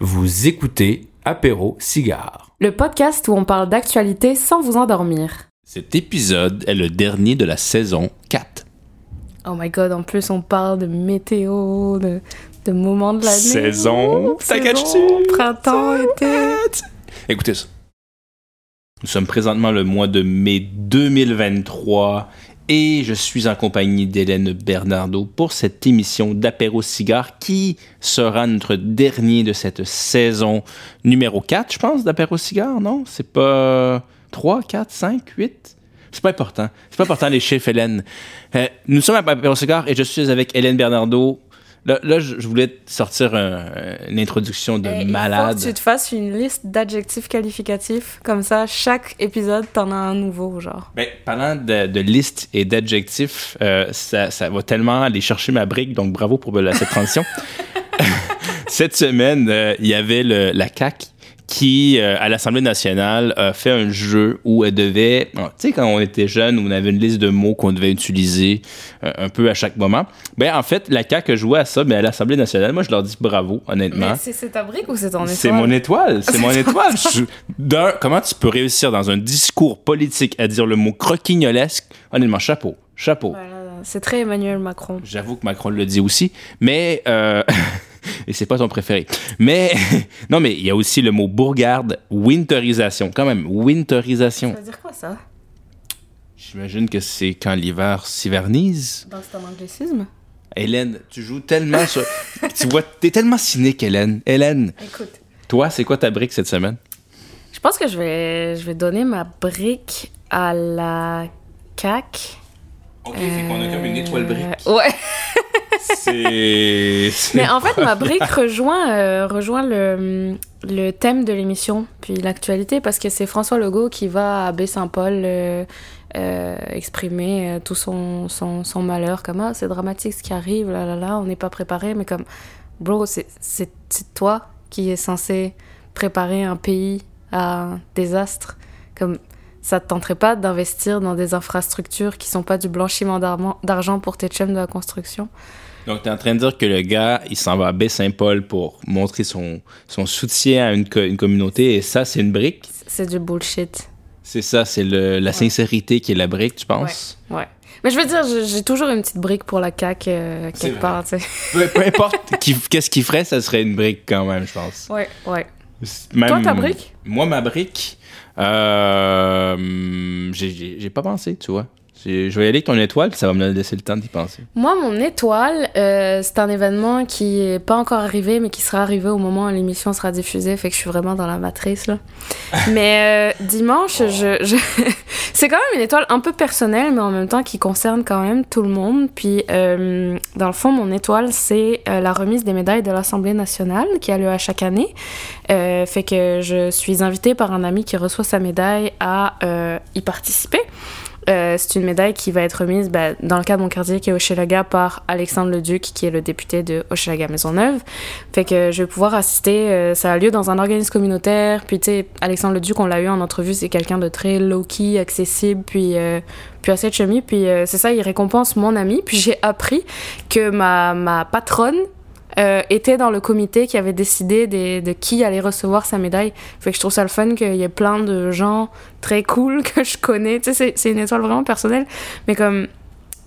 Vous écoutez Apéro Cigare. Le podcast où on parle d'actualité sans vous endormir. Cet épisode est le dernier de la saison 4. Oh my god, en plus on parle de météo, de, de moments de l'année. Saison, ça Saison, cache-tu? Printemps, été. Écoutez ça. Nous sommes présentement le mois de mai 2023 et je suis en compagnie d'Hélène Bernardo pour cette émission d'Apéro Cigare qui sera notre dernier de cette saison numéro 4, je pense, d'Apéro Cigare, non? C'est pas 3, 4, 5, 8? C'est pas important. C'est pas important les chiffres, Hélène. Euh, nous sommes à Apéro Cigare et je suis avec Hélène Bernardo. Là, là, je voulais sortir un- une introduction de Eh, Il malade. faut que tu te fasses une liste d'adjectifs qualificatifs. Comme ça, chaque épisode, t'en as un nouveau, genre. Ben, parlant de, de listes et d'adjectifs, euh, ça, ça va tellement aller chercher ma brique, donc bravo pour cette transition. Cette semaine, euh, il y avait le- la CAQ qui, euh, à l'Assemblée nationale, a fait un jeu où elle devait... Tu sais, quand on était jeune, on avait une liste de mots qu'on devait utiliser euh, un peu à chaque moment. Ben, en fait, la CAQ joué à ça, mais à l'Assemblée nationale, moi, je leur dis bravo, honnêtement. C'est ta brique ou c'est ton étoile? C'est mon étoile, c'est mon étoile. Je- comment tu peux réussir dans un discours politique à dire le mot croquignolesque? Honnêtement, chapeau, chapeau. Voilà, c'est très Emmanuel Macron. J'avoue que Macron le dit aussi, mais euh, et c'est pas son préféré. Mais non, mais il y a aussi le mot bourgarde, winterisation. Quand même, winterisation. Ça veut dire quoi, ça? J'imagine que c'est quand l'hiver s'hivernise. Donc c'est un anglicisme? Hélène, tu joues tellement sur. tu vois, t'es tellement cynique, Hélène. Hélène, Écoute. toi, c'est quoi ta brique cette semaine? Je pense que je vais, je vais donner ma brique à la CAQ. Ok, fait qu'on a comme une étoile brique. Euh, Ouais. C'est. Mais en fait, ma brique rejoint, euh, rejoint le, le thème de l'émission, puis l'actualité, parce que c'est François Legault qui va à Baie-Saint-Paul euh, euh, exprimer tout son, son, son malheur, comme ah, c'est dramatique ce qui arrive, là là là, on n'est pas préparé, mais comme, bro, c'est toi qui es censé préparer un pays à un désastre. Comme, ça te tenterait pas d'investir dans des infrastructures qui sont pas du blanchiment d'argent- d'argent pour tes chums de la construction? Donc, tu es en train de dire que le gars, il s'en va à Baie-Saint-Paul pour montrer son, son soutien à une, co- une communauté, et ça, c'est une brique? C'est du bullshit. C'est ça, c'est la sincérité qui est la brique, tu penses? Ouais. Mais je veux dire, j'ai toujours une petite brique pour la CAQ euh, quelque part, tu sais. Peu, importe qu'est-ce qu'il ferait, ça serait une brique quand même, je pense. Ouais, ouais. Même- Toi, ta brique? Moi, ma brique, euh, j'ai pas pensé, tu vois. Je vais y aller avec ton étoile, ça va me laisser le temps d'y penser. Moi, mon étoile, euh, c'est un événement qui est pas encore arrivé, mais qui sera arrivé au moment où l'émission sera diffusée, fait que je suis vraiment dans la matrice, là. mais euh, dimanche, je, je... c'est quand même une étoile un peu personnelle, mais en même temps qui concerne quand même tout le monde. Puis, euh, dans le fond, mon étoile, c'est la remise des médailles de l'Assemblée nationale, qui a lieu à chaque année. Fait que je suis invitée par un ami qui reçoit sa médaille à y participer. Euh, c'est une médaille qui va être remise bah, dans le cas de mon quartier qui est Hochelaga par Alexandre Leduc qui est le député de Hochelaga Maisonneuve. Fait que je vais pouvoir assister, euh, ça a lieu dans un organisme communautaire. Puis tu sais, Alexandre Leduc, on l'a eu en entrevue, c'est quelqu'un de très low-key, accessible, puis, euh, puis assez chummy. Puis euh, c'est ça, il récompense mon ami. Puis j'ai appris que ma, ma patronne euh, était dans le comité qui avait décidé de qui allait recevoir sa médaille. Fait que je trouve ça le fun qu'il y ait plein de gens très cool que je connais. Tu sais, c'est une étoile vraiment personnelle, mais comme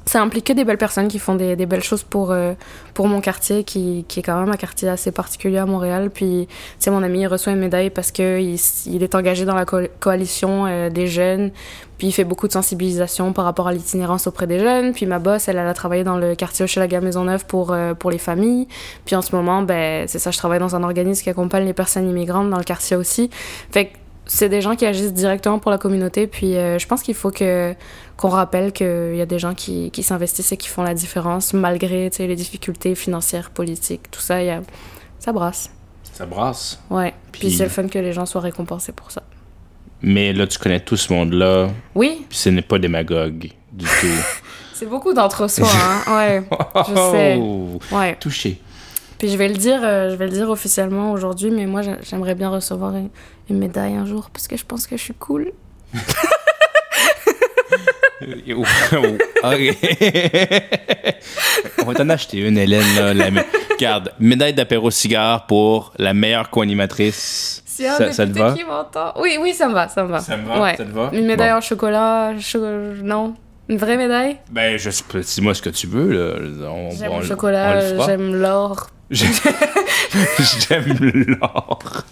ça implique que des belles personnes qui font des, belles choses pour, euh, pour mon quartier, qui, qui est quand même un quartier assez particulier à Montréal. Puis, tu sais, mon ami il reçoit une médaille parce qu'il il est engagé dans la co- coalition euh, des jeunes, puis il fait beaucoup de sensibilisation par rapport à l'itinérance auprès des jeunes. Puis ma boss, elle, elle a travaillé dans le quartier Hochelaga Maisonneuve pour, euh, pour les familles. Puis en ce moment, ben, c'est ça, je travaille dans un organisme qui accompagne les personnes immigrantes dans le quartier aussi. C'est des gens qui agissent directement pour la communauté. Puis euh, je pense qu'il faut que qu'on rappelle qu'il y a des gens qui, qui s'investissent et qui font la différence malgré sais, les difficultés financières, politiques, tout ça. Y a... Ça brasse. Ça brasse. Ouais. Puis, Puis- c'est le fun que les gens soient récompensés pour ça. Mais là, tu connais tout ce monde-là, Oui, puis ce n'est pas démagogue du tout. c'est beaucoup d'entre-soi. Hein? Ouais. Je sais. Oh, Ouais. Touché. Puis je vais le dire, euh, je vais le dire officiellement aujourd'hui, mais moi j'a- j'aimerais bien recevoir une, une médaille un jour parce que je pense que je suis cool. ok. On va t'en acheter une, Hélène. Là, la... Regarde, médaille d'apéro cigare pour la meilleure co-animatrice. Si ça, ça te va? Qui oui, oui, ça me va, ça me va. Ça me va? Ouais. Ça te va? Une médaille en chocolat, non? Une vraie médaille? Ben, je sais pas, dis-moi ce que tu veux, là. J'aime le chocolat, j'aime l'or. J'aime l'or.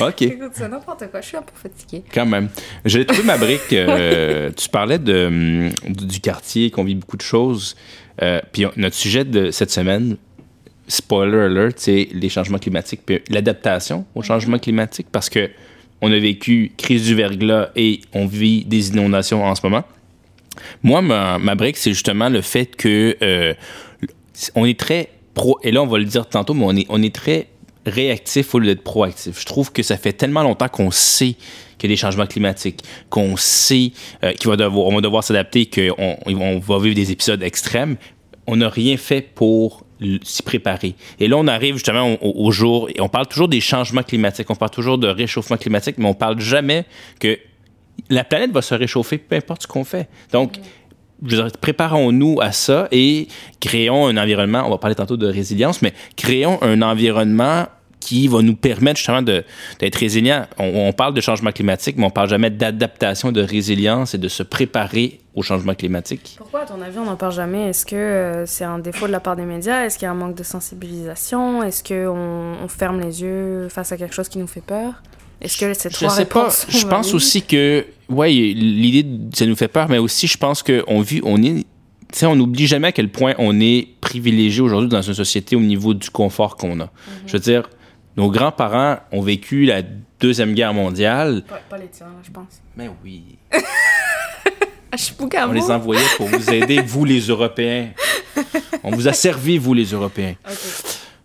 OK. Écoute, c'est n'importe quoi. Je suis un peu fatiguée. Quand même. J'ai trouvé ma brique. Euh, tu parlais de, hum, du quartier, qu'on vit beaucoup de choses. Euh, puis notre sujet de cette semaine, spoiler alert, c'est les changements climatiques puis l'adaptation aux changements climatiques parce que on a vécu crise du verglas et on vit des inondations en ce moment. Moi, ma, ma brique, c'est justement le fait que euh, on est très et là on va le dire tantôt, mais on est, on est très réactif au lieu d'être proactif. Je trouve que ça fait tellement longtemps qu'on sait qu'il y a des changements climatiques, qu'on sait euh, qu'on va devoir, devoir s'adapter, qu'on on va vivre des épisodes extrêmes. On n'a rien fait pour s'y préparer. Et là, on arrive justement au, jour, et on parle toujours des changements climatiques, on parle toujours de réchauffement climatique, mais on parle jamais que la planète va se réchauffer, peu importe ce qu'on fait. Donc, préparons-nous à ça et créons un environnement, on va parler tantôt de résilience, mais créons un environnement qui va nous permettre justement d'être résilient. On, parle de changement climatique, mais on parle jamais d'adaptation, de résilience et de se préparer au changement climatique. Pourquoi, à ton avis, on n'en parle jamais? Est-ce que euh, c'est un défaut de la part des médias? Est-ce qu'il y a un manque de sensibilisation? Est-ce qu'on on ferme les yeux face à quelque chose qui nous fait peur? Est-ce que c'est trois Je sais pas. Je pense aussi que, ouais, l'idée, ça nous fait peur, mais aussi, je pense qu'on vit, on est, sais, on n'oublie jamais à quel point on est privilégié aujourd'hui dans une société au niveau du confort qu'on a. Mhm. Je veux dire, nos grands-parents ont vécu la Deuxième Guerre mondiale. Pas, les tiens, je pense. Mais oui. on les envoyait pour vous aider, vous les Européens. On vous a servi, vous les Européens.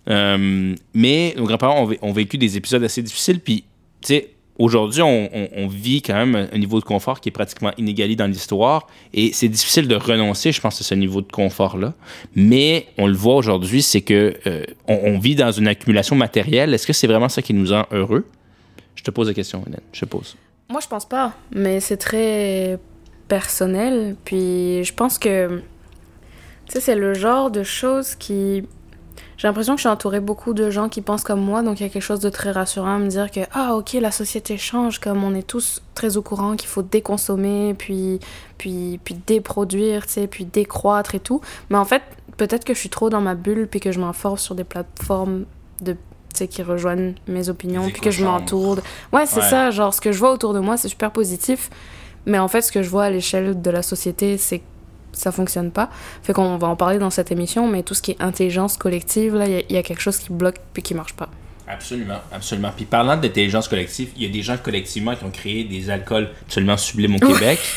Euh, mais nos grands-parents ont, ont, vécu des épisodes assez difficiles, puis tu sais, aujourd'hui, on, vit quand même un niveau de confort qui est pratiquement inégalé dans l'histoire et c'est difficile de renoncer, je pense, à ce niveau de confort-là. Mais on le voit aujourd'hui, c'est que euh, on, vit dans une accumulation matérielle. Est-ce que c'est vraiment ça qui nous rend heureux? Je te pose la question, Hélène. Je pose. Moi, je pense pas, mais c'est très personnel. Puis je pense que, tu sais, c'est le genre de choses qui j'ai l'impression que je suis entourée beaucoup de gens qui pensent comme moi, donc il y a quelque chose de très rassurant à me dire que, ah ok, la société change, comme on est tous très au courant qu'il faut déconsommer, puis, puis, puis déproduire, tu sais, puis décroître et tout. Mais en fait, peut-être que je suis trop dans ma bulle, puis que je m'enforce sur des plateformes de qui rejoignent mes opinions, puis que je m'entoure. Ouais, c'est ça, genre ce que je vois autour de moi, c'est super positif. Mais en fait, ce que je vois à l'échelle de la société, c'est ça fonctionne pas. Fait qu'on va en parler dans cette émission, mais tout ce qui est intelligence collective, là, il y, a quelque chose qui bloque puis qui marche pas. Absolument, absolument. Puis parlant d'intelligence collective, il y a des gens collectivement qui ont créé des alcools absolument sublimes au Québec.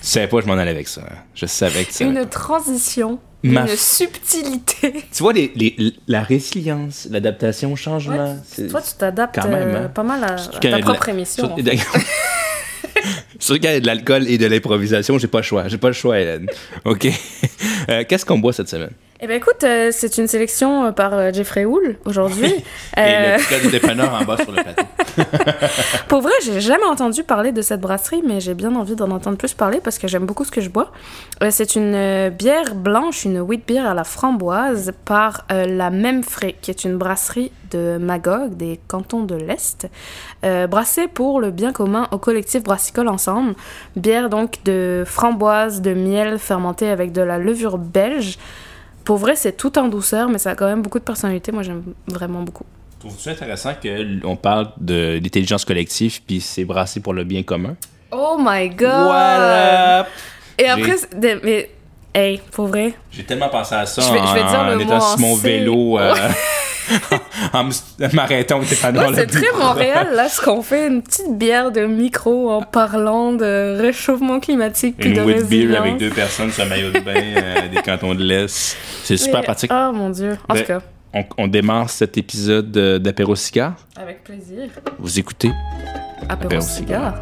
Je savais pas, je m'en allais avec ça. Je savais que ça. Une transition, une subtilité. Tu vois, les, la résilience, l'adaptation au changement. toi, tu t'adaptes euh, hein. pas mal à, ta propre émission. qu'il y a de l'alcool et de l'improvisation, j'ai pas le choix. J'ai pas le choix, Hélène. OK. Euh, qu'est-ce qu'on boit cette semaine? Eh bien, écoute, euh, c'est une sélection euh, par Jeffrey Hull aujourd'hui. et le petit du dépanneur en bas sur le plateau. Pour vrai, j'ai jamais entendu parler de cette brasserie, mais j'ai bien envie d'en entendre plus parler parce que j'aime beaucoup ce que je bois. c'est une bière blanche, une wheat beer à la framboise par La Même Frais, qui est une brasserie de Magog, des cantons de l'Est, brassée pour le bien commun au collectif Brassicole Ensemble. Bière donc de framboise, de miel fermenté avec de la levure belge. Pour vrai, c'est tout en douceur, mais ça a quand même beaucoup de personnalité. Moi, j'aime vraiment beaucoup. Trouves-tu intéressant qu'on parle d'intelligence collective puis c'est brassé pour le bien commun? Oh my god! Voilà! Et après, mais, hey, pour vrai. J'ai tellement pensé à ça je vais, en, je vais dire en étant sur mon vélo. Euh, en m'arrêtant au dépanneur. c'est très Montréal, là, ce qu'on fait, une petite bière de micro en parlant de réchauffement climatique une de beer avec deux personnes sur un maillot de bain euh, des cantons de l'Est. C'est super pratique. Oh mon Dieu. En tout cas. On, démarre cet épisode d'Apéro Cigare. Avec plaisir. Vous écoutez Apéro, Cigare.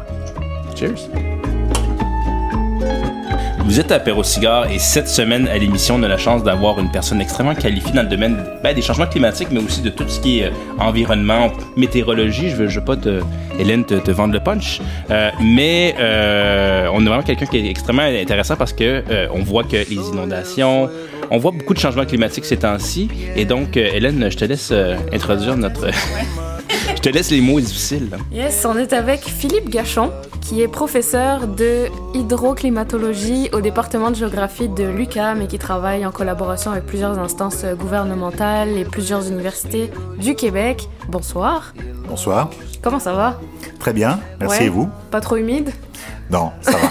Cheers. Vous êtes à Perro Cigare et cette semaine à l'émission, on a la chance d'avoir une personne extrêmement qualifiée dans le domaine ben, des changements climatiques, mais aussi de tout ce qui est euh, environnement, météorologie. Je veux, veux pas te, Hélène, te, vendre le punch, euh, mais euh, on a vraiment quelqu'un qui est extrêmement intéressant parce que on voit que les inondations, on voit beaucoup de changements climatiques ces temps-ci, et donc Hélène, je te laisse introduire notre je te laisse les mots difficiles. Yes, on est avec Philippe Gachon, qui est professeur de hydroclimatologie au département de géographie de l'UQAM et qui travaille en collaboration avec plusieurs instances gouvernementales et plusieurs universités du Québec. Bonsoir. Bonsoir. Comment ça va? Très bien, merci et vous? Pas trop humide? Non, ça va.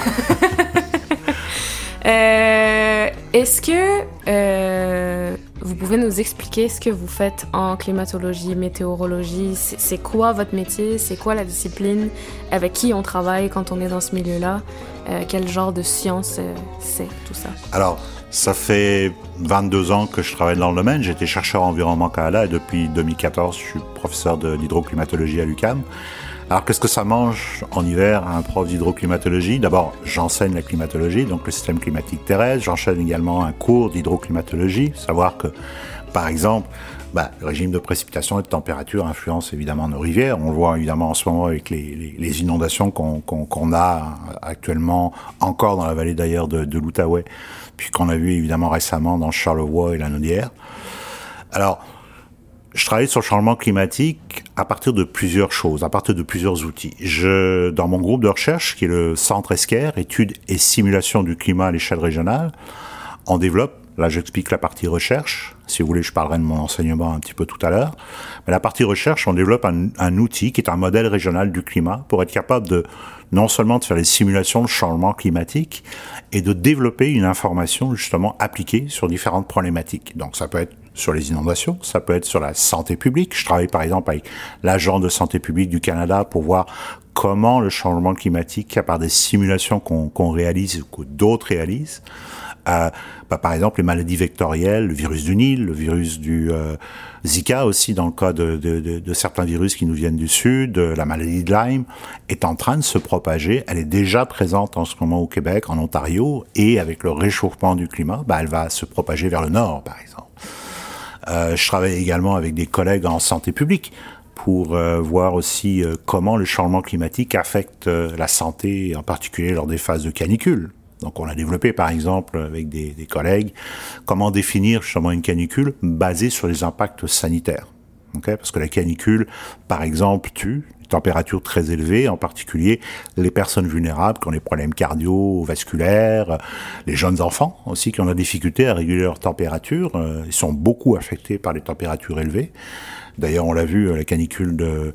Euh, est-ce que euh, vous pouvez nous expliquer ce que vous faites en climatologie, météorologie? C'est quoi votre métier? C'est quoi la discipline? Avec qui on travaille quand on est dans ce milieu-là? Euh, Quel genre de science c'est tout ça? Alors, ça fait 22 ans que je travaille dans le domaine. J'étais chercheur environnement Canada et depuis 2014, je suis professeur d'hydroclimatologie à l'UQAM. Alors qu'est-ce que ça mange en hiver un prof d'hydroclimatologie? D'abord, j'enseigne la climatologie, donc le système climatique terrestre. J'enchaîne également un cours d'hydroclimatologie, savoir que, par exemple, bah, le régime de précipitation et de température influence évidemment nos rivières. On le voit évidemment en ce moment avec les, inondations qu'on a actuellement encore dans la vallée d'ailleurs de, de l'Outaouais, puis qu'on a vu évidemment récemment dans Charlevoix et la Naudière. Alors, je travaille sur le changement climatique à partir de plusieurs choses, à partir de plusieurs outils. Je, dans mon groupe de recherche, qui est le Centre ESCARE, études et simulation du climat à l'échelle régionale, on développe, là j'explique la partie recherche, si vous voulez je parlerai de mon enseignement un petit peu tout à l'heure, mais la partie recherche, on développe un, un outil qui est un modèle régional du climat pour être capable de non seulement de faire les simulations de changement climatique et de développer une information justement appliquée sur différentes problématiques. Donc ça peut être sur les inondations, ça peut être sur la santé publique. Je travaille par exemple avec l'agent de santé publique du Canada pour voir comment le changement climatique, à part des simulations qu'on réalise ou que d'autres réalisent, euh, bah, par exemple les maladies vectorielles, le virus du Nil, le virus du euh, Zika aussi dans le cas de, certains virus qui nous viennent du sud, la maladie de Lyme est en train de se propager. Elle est déjà présente en ce moment au Québec, en Ontario, et avec le réchauffement du climat, bah, elle va se propager vers le nord, par exemple. Euh, je travaille également avec des collègues en santé publique pour euh, voir aussi euh, comment le changement climatique affecte la santé, en particulier lors des phases de canicule. Donc on a développé par exemple avec des, des collègues comment définir justement une canicule basée sur les impacts sanitaires. Okay Parce que la canicule, par exemple, tue températures très élevées, en particulier les personnes vulnérables qui ont des problèmes cardiovasculaires, les jeunes enfants aussi qui ont la difficulté à réguler leur température. Euh, ils sont beaucoup affectés par les températures élevées. D'ailleurs, on l'a vu, la canicule de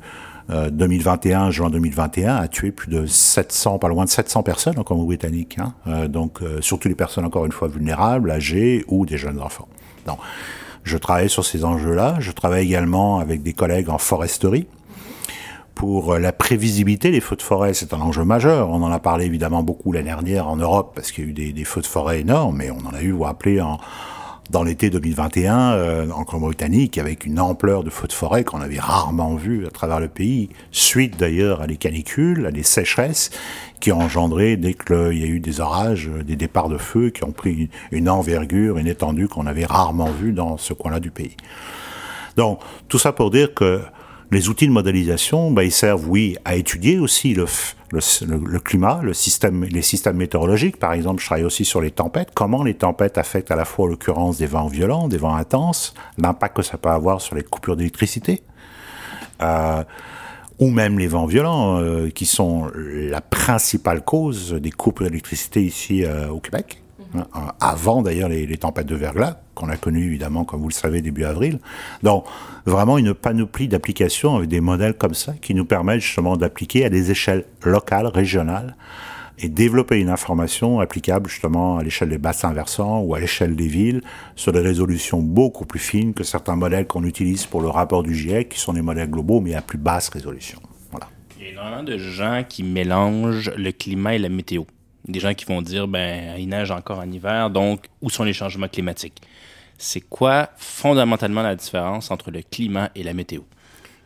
2021, euh, juin 2021, a tué plus de 700, pas loin de 700 personnes en Colombie-Britannique. Hein. Euh, donc, surtout les personnes encore une fois vulnérables, âgées ou des jeunes enfants. Je travaille sur ces enjeux-là. Je travaille également avec des collègues en foresterie pour la prévisibilité des feux de forêt, c'est un enjeu majeur. On en a parlé évidemment beaucoup l'année dernière en Europe parce qu'il y a eu des, feux de forêt énormes, mais on en a eu, vous rappelez, en, dans l'été 2021 euh, en Colombie-Britannique avec une ampleur de feux de forêt qu'on avait rarement vu à travers le pays, suite d'ailleurs à des canicules, à des sécheresses qui ont engendré, dès qu'il y a eu des orages, des départs de feu qui ont pris une envergure, une étendue qu'on avait rarement vue dans ce coin-là du pays. Donc, tout ça pour dire que les outils de modélisation, ben, ils servent, oui, à étudier aussi le, le, climat, le système, les systèmes météorologiques. Par exemple, je travaille aussi sur les tempêtes. Comment les tempêtes affectent à la fois l'occurrence des vents violents, des vents intenses, l'impact que ça peut avoir sur les coupures d'électricité. Euh, ou même les vents violents, euh, qui sont la principale cause des coupures d'électricité ici euh, au Québec. Hein, avant d'ailleurs les, les, tempêtes de verglas, qu'on a connues évidemment, comme vous le savez, début avril. Donc, vraiment une panoplie d'applications avec des modèles comme ça qui nous permettent justement d'appliquer à des échelles locales, régionales, et développer une information applicable justement à l'échelle des bassins versants ou à l'échelle des villes sur des résolutions beaucoup plus fines que certains modèles qu'on utilise pour le rapport du GIEC, qui sont des modèles globaux mais à plus basse résolution. Voilà. Il y a énormément de gens qui mélangent le climat et la météo. Des gens qui vont dire, ben, il neige encore en hiver, donc où sont les changements climatiques? C'est quoi fondamentalement la différence entre le climat et la météo?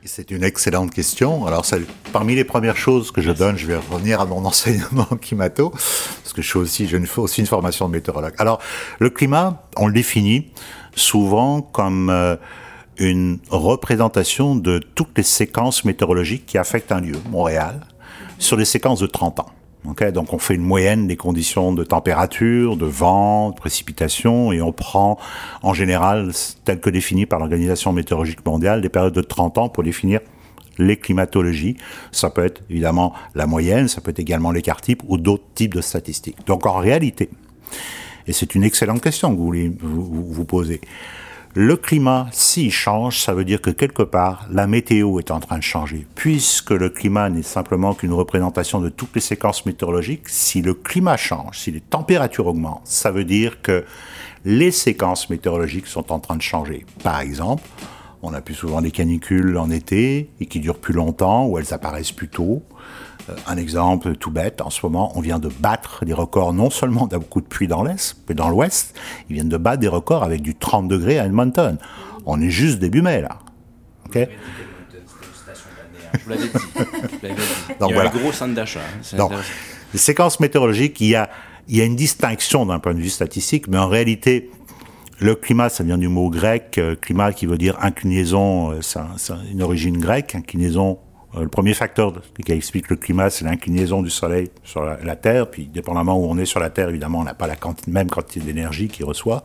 C'est une excellente question. Alors, parmi les premières choses que je donne, je vais revenir à mon enseignement en climato, parce que je, suis aussi, aussi une formation de météorologue. Alors, le climat, on le définit souvent comme euh, une représentation de toutes les séquences météorologiques qui affectent un lieu, Montréal, sur des séquences de 30 ans. Donc on fait une moyenne des conditions de température, de vent, de précipitation, et on prend en général, tel que défini par l'Organisation météorologique mondiale, des périodes de 30 ans pour définir les climatologies. Ça peut être évidemment la moyenne, ça peut être également l'écart type ou d'autres types de statistiques. Donc en réalité, et c'est une excellente question que vous vous, vous posez, le climat, s'il change, ça veut dire que quelque part, la météo est en train de changer. Puisque le climat n'est simplement qu'une représentation de toutes les séquences météorologiques, si le climat change, si les températures augmentent, ça veut dire que les séquences météorologiques sont en train de changer. Par exemple, on a plus souvent des canicules en été et qui durent plus longtemps ou elles apparaissent plus tôt. Euh, un exemple tout bête, en ce moment, on vient de battre des records non seulement d'un coup de pluie dans l'Est, mais dans l'Ouest, ils viennent de battre des records avec du 30 degrés à Edmonton. On est juste début mai, là. OK Je vous l'avais dit. Donc, il y a un gros centre d'achat. Hein. Donc, les séquences météorologiques, il y a, il y a une distinction d'un point de vue statistique, mais en réalité, le climat, ça vient du mot grec, euh, climat qui veut dire inclinaison, euh, c'est une origine grecque, inclinaison le premier facteur qui explique le climat, c'est l'inclinaison du Soleil sur la, Terre. Puis, dépendamment où on est sur la Terre, évidemment, on n'a pas la même quantité d'énergie qu'il reçoit.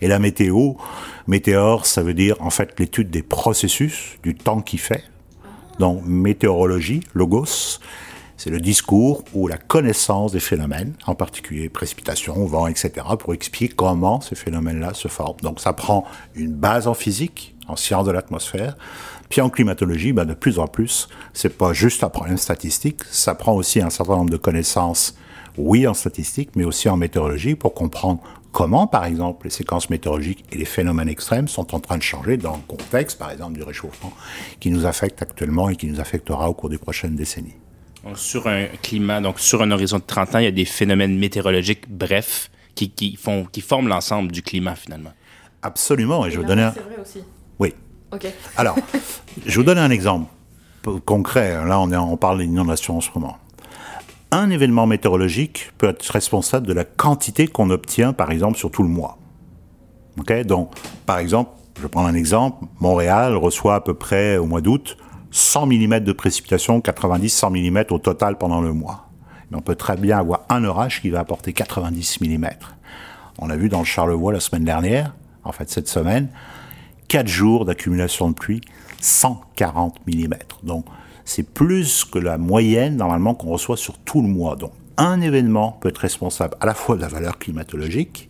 Et la météo, météore, ça veut dire en fait l'étude des processus, du temps qui fait. Donc, météorologie, logos, c'est le discours ou la connaissance des phénomènes, en particulier précipitation, vent, etc., pour expliquer comment ces phénomènes-là se forment. Donc, ça prend une base en physique, en sciences de l'atmosphère, puis en climatologie, ben, de plus en plus, c'est pas juste un problème statistique, ça prend aussi un certain nombre de connaissances, oui en statistique, mais aussi en météorologie, pour comprendre comment, par exemple, les séquences météorologiques et les phénomènes extrêmes sont en train de changer dans le contexte, par exemple, du réchauffement qui nous affecte actuellement et qui nous affectera au cours des prochaines décennies. sur un climat, donc sur un horizon de 30 ans, il y a des phénomènes météorologiques brefs qui, qui font, qui forment l'ensemble du climat finalement. Absolument, et, je veux donner. C'est vrai aussi. Oui, alors, je vous donne un exemple concret. Là, on, est, on parle d'inondation en ce moment. Un événement météorologique peut être responsable de la quantité qu'on obtient, par exemple, sur tout le mois. Donc, par exemple, je prendre un exemple. Montréal reçoit à peu près au mois d'août 100 mm de précipitation, 90-100 mm au total pendant le mois. Mais on peut très bien avoir un orage qui va apporter 90 mm. On a vu dans le Charlevoix la semaine dernière, en fait cette semaine, 4 jours d'accumulation de pluie, 140 mm. Donc, c'est plus que la moyenne normalement qu'on reçoit sur tout le mois. Donc, un événement peut être responsable à la fois de la valeur climatologique,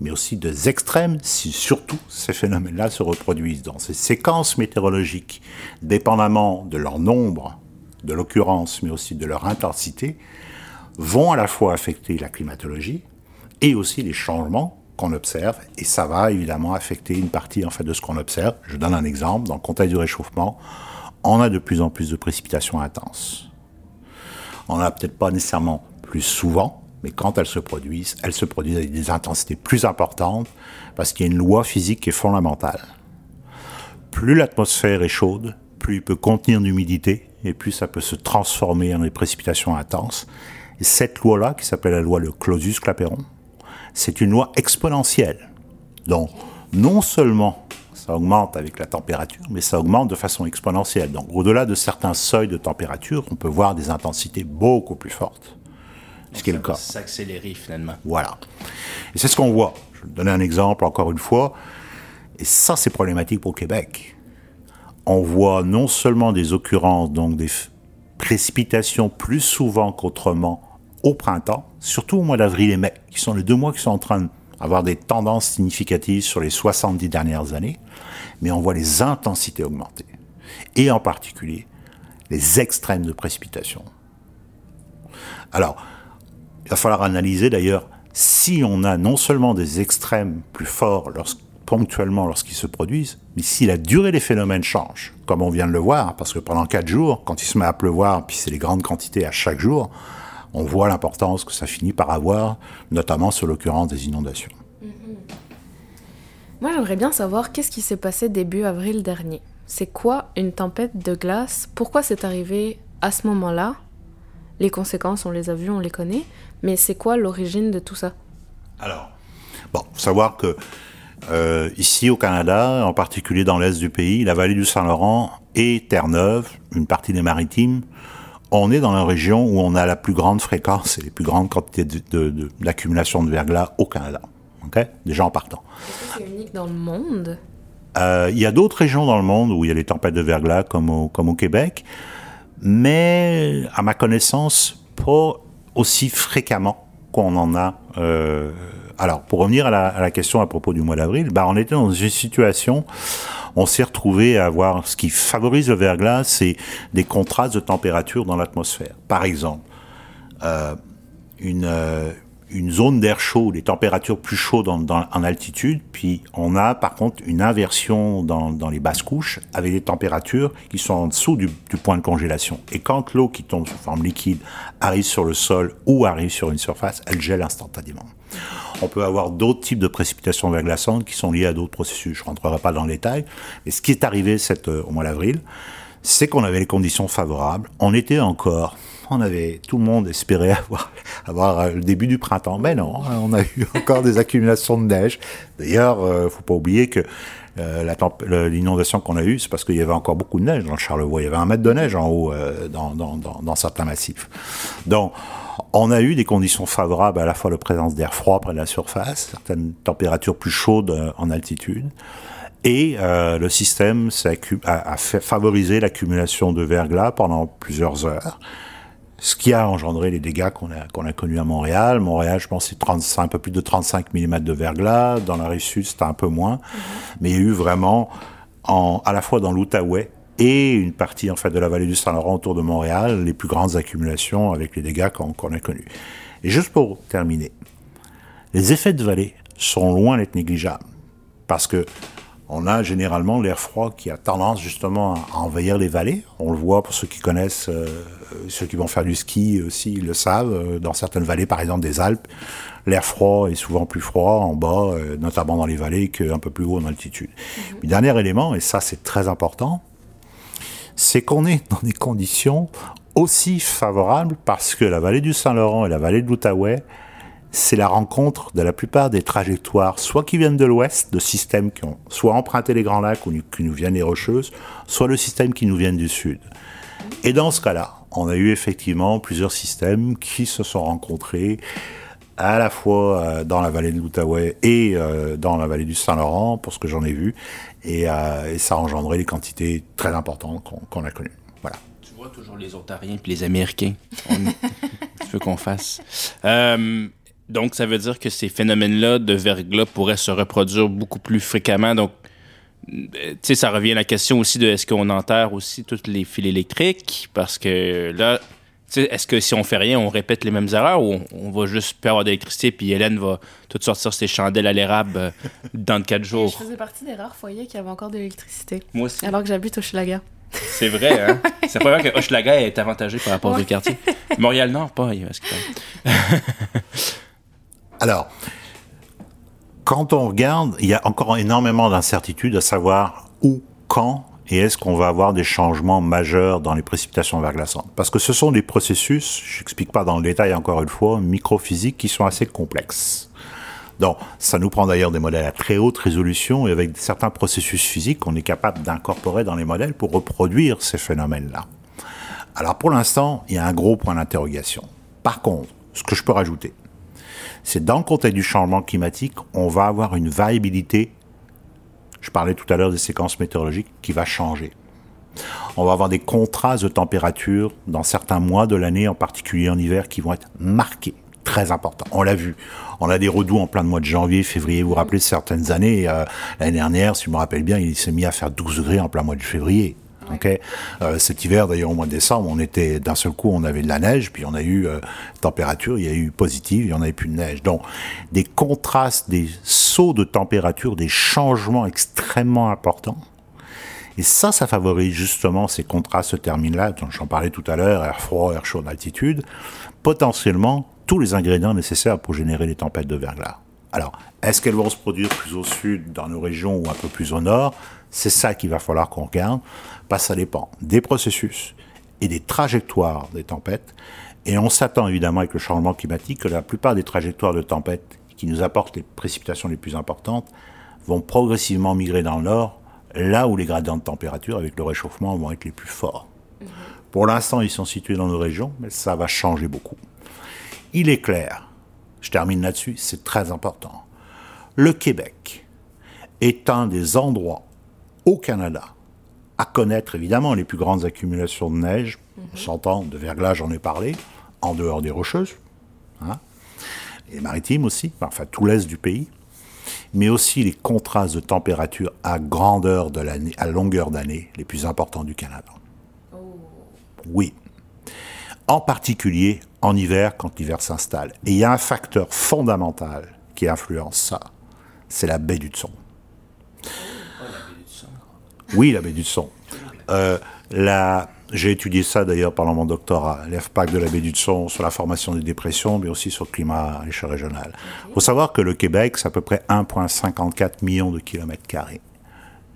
mais aussi des extrêmes si surtout ces phénomènes-là se reproduisent. Dans ces séquences météorologiques, dépendamment de leur nombre, de l'occurrence, mais aussi de leur intensité, vont à la fois affecter la climatologie et aussi les changements qu'on observe, et ça va évidemment affecter une partie en fait de ce qu'on observe. Je donne un exemple, dans le contexte du réchauffement, on a de plus en plus de précipitations intenses. On a peut-être pas nécessairement plus souvent, mais quand elles se produisent, elles se produisent avec des intensités plus importantes, parce qu'il y a une loi physique qui est fondamentale. Plus l'atmosphère est chaude, plus il peut contenir d'humidité, et plus ça peut se transformer en des précipitations intenses. Et cette loi-là, qui s'appelle la loi de Clausius-Clapeyron, c'est une loi exponentielle. Donc, non seulement ça augmente avec la température, mais ça augmente de façon exponentielle. Donc, au-delà de certains seuils de température, on peut voir des intensités beaucoup plus fortes. Ce qui est le cas. S'accélérer finalement. Voilà. Et c'est ce qu'on voit. Je vais donner un exemple encore une fois. Et ça, c'est problématique pour Québec. On voit non seulement des occurrences, donc des précipitations plus souvent qu'autrement au printemps, surtout au mois d'avril et mai, qui sont les deux mois qui sont en train d'avoir des tendances significatives sur les 70 dernières années, mais on voit les intensités augmenter. Et en particulier, les extrêmes de précipitation. Alors, il va falloir analyser d'ailleurs si on a non seulement des extrêmes plus forts ponctuellement lorsqu'ils se produisent, mais si la durée des phénomènes change, comme on vient de le voir, parce que pendant quatre jours, quand il se met à pleuvoir, puis c'est les grandes quantités à chaque jour, on voit l'importance que ça finit par avoir, notamment sur l'occurrence des inondations. Mm-hmm. Moi, j'aimerais bien savoir qu'est-ce qui s'est passé début avril dernier? c'est quoi une tempête de glace? Pourquoi c'est arrivé à ce moment-là? Les conséquences, on les a vues, on les connaît, mais c'est quoi l'origine de tout ça? Alors, bon, faut savoir que euh, ici au Canada, en particulier dans l'est du pays, la vallée du Saint-Laurent et Terre-Neuve, une partie des maritimes, on est dans la région où on a la plus grande fréquence et les plus grandes quantités d'accumulation de, de, de, verglas au Canada. Okay? Déjà en partant. C'est unique dans le monde? Euh, Il y a d'autres régions dans le monde où il y a des tempêtes de verglas comme au, comme au Québec, mais à ma connaissance, pas aussi fréquemment qu'on en a euh, alors, pour revenir à la, à la, question à propos du mois d'avril, bah, on était dans une situation, on s'est retrouvé à avoir ce qui favorise le verglas, c'est des contrastes de température dans l'atmosphère. Par exemple, euh, une, euh, une zone d'air chaud, des températures plus chaudes en, altitude, puis on a par contre une inversion dans, les basses couches avec des températures qui sont en dessous du point de congélation. Et quand l'eau qui tombe sous forme liquide arrive sur le sol ou arrive sur une surface, elle gèle instantanément. On peut avoir d'autres types de précipitations verglaçantes qui sont liées à d'autres processus. Je ne rentrerai pas dans le détail. Mais ce qui est arrivé cette, euh, au mois d'avril, c'est qu'on avait les conditions favorables. On était encore, on avait, tout le monde espérait avoir, avoir euh, le début du printemps. Mais non, on a eu encore des accumulations de neige. D'ailleurs, euh, faut pas oublier que l'inondation qu'on a eue, c'est parce qu'il y avait encore beaucoup de neige dans le Charlevoix. Il y avait un mètre de neige en haut dans, dans, dans, dans, certains massifs. Donc, on a eu des conditions favorables à la fois la présence d'air froid près de la surface, certaines températures plus chaudes euh, en altitude, et euh, le système a, a fait favoriser l'accumulation de verglas pendant plusieurs heures ce qui a engendré les dégâts qu'on a, qu'on a connus à Montréal. Montréal, je pense, c'est un peu plus de 35 mm de verglas. Dans la rive sud, c'était un peu moins. Mm -hmm. Mais il y a eu vraiment, en, à la fois dans l'Outaouais et une partie en fait de la vallée du Saint-Laurent autour de Montréal, les plus grandes accumulations avec les dégâts qu'on qu a connus. Et juste pour terminer, les effets de vallée sont loin d'être négligeables. Parce que on a généralement l'air froid qui a tendance justement à envahir les vallées. On le voit pour ceux qui connaissent, euh, ceux qui vont faire du ski aussi, ils le savent. Euh, dans certaines vallées, par exemple des Alpes, l'air froid est souvent plus froid en bas, euh, notamment dans les vallées, qu'un peu plus haut en altitude. -hmm. Dernier élément, et ça c'est très important, c'est qu'on est dans des conditions aussi favorables parce que la vallée du Saint-Laurent et la vallée de l'Outaouais c'est la rencontre de la plupart des trajectoires, soit qui viennent de l'ouest, de systèmes qui ont soit emprunté les Grands Lacs ou qui nous viennent des Rocheuses, soit le système qui nous vient du sud. Et dans ce cas-là, on a eu effectivement plusieurs systèmes qui se sont rencontrés à la fois dans la vallée de l'Outaouais et dans la vallée du Saint-Laurent, pour ce que j'en ai vu, et, et, ça a engendré des quantités très importantes qu'on qu a connues. Voilà. Tu vois toujours les Ontariens et les Américains. On... tu veux qu'on fasse. Euh... Donc, ça veut dire que ces phénomènes-là de verglas pourraient se reproduire beaucoup plus fréquemment. Donc, tu sais, ça revient à la question aussi de est-ce qu'on enterre aussi tous les fils électriques? Parce que là, est-ce que si on fait rien, on répète les mêmes erreurs ou on, on va juste plus avoir d'électricité puis Hélène va tout sortir ses chandelles à l'érable dans quatre jours? Je faisais partie des rares foyers qui avaient encore de l'électricité. Moi aussi. Alors que j'habite au Hochelaga. C'est vrai, hein? C'est pas vrai que Hochelaga est avantagé par rapport ouais. aux quartiers. Montréal-Nord, pas. Que alors, quand on regarde, il y a encore énormément d'incertitudes à savoir où, quand et est-ce qu'on va avoir des changements majeurs dans les précipitations verglaçantes? Parce que ce sont des processus, je n'explique pas dans le détail encore une fois, microphysiques qui sont assez complexes. Donc, ça nous prend d'ailleurs des modèles à très haute résolution et avec certains processus physiques qu'on est capable d'incorporer dans les modèles pour reproduire ces phénomènes-là. Alors, pour l'instant, il y a un gros point d'interrogation. Par contre, ce que je peux rajouter, c'est dans le contexte du changement climatique, on va avoir une variabilité, je parlais tout à l'heure des séquences météorologiques, qui va changer. On va avoir des contrastes de température dans certains mois de l'année, en particulier en hiver, qui vont être marqués, très importants. On l'a vu. On a des redoux en plein de mois de janvier, février. Vous vous rappelez certaines années, euh, l'année dernière, si je me rappelle bien, il s'est mis à faire 12 degrés en plein mois de février. Euh, cet hiver, d'ailleurs, au mois de décembre, on était d'un seul coup, on avait de la neige, puis on a eu euh, température, il y a eu positive, il y en avait plus de neige. Donc, des contrastes, des sauts de température, des changements extrêmement importants. Et ça, ça favorise justement ces contrastes se terminent là, dont j'en parlais tout à l'heure, air froid, air chaud en altitude, potentiellement tous les ingrédients nécessaires pour générer les tempêtes de verglas. Alors, est-ce qu'elles vont se produire plus au sud, dans nos régions, ou un peu plus au nord? C'est ça qu'il va falloir qu'on regarde, parce que ça dépend des processus et des trajectoires des tempêtes. Et on s'attend évidemment avec le changement climatique que la plupart des trajectoires de tempêtes qui nous apportent les précipitations les plus importantes vont progressivement migrer dans le nord, là où les gradients de température avec le réchauffement vont être les plus forts. Pour l'instant, ils sont situés dans nos régions, mais ça va changer beaucoup. Il est clair, je termine là-dessus, c'est très important. Le Québec est un des endroits au Canada à connaître évidemment les plus grandes accumulations de neige, on s'entend, de verglas, j'en ai parlé, en dehors des rocheuses, hein, et maritimes aussi, enfin tout l'est du pays, mais aussi les contrastes de température à grandeur de l'année, à longueur d'année, les plus importants du Canada. Oui. En particulier en hiver, quand l'hiver s'installe. Et il y a un facteur fondamental qui influence ça, c'est la baie du Tson. Oui, la baie du Tson. Euh, j'ai étudié ça d'ailleurs pendant mon doctorat, l'EFPAC de la baie du Tson sur la formation des dépressions, mais aussi sur le climat à l'échelle régionale. Il faut savoir que le Québec, c'est à peu près 1,54 millions de kilomètres carrés.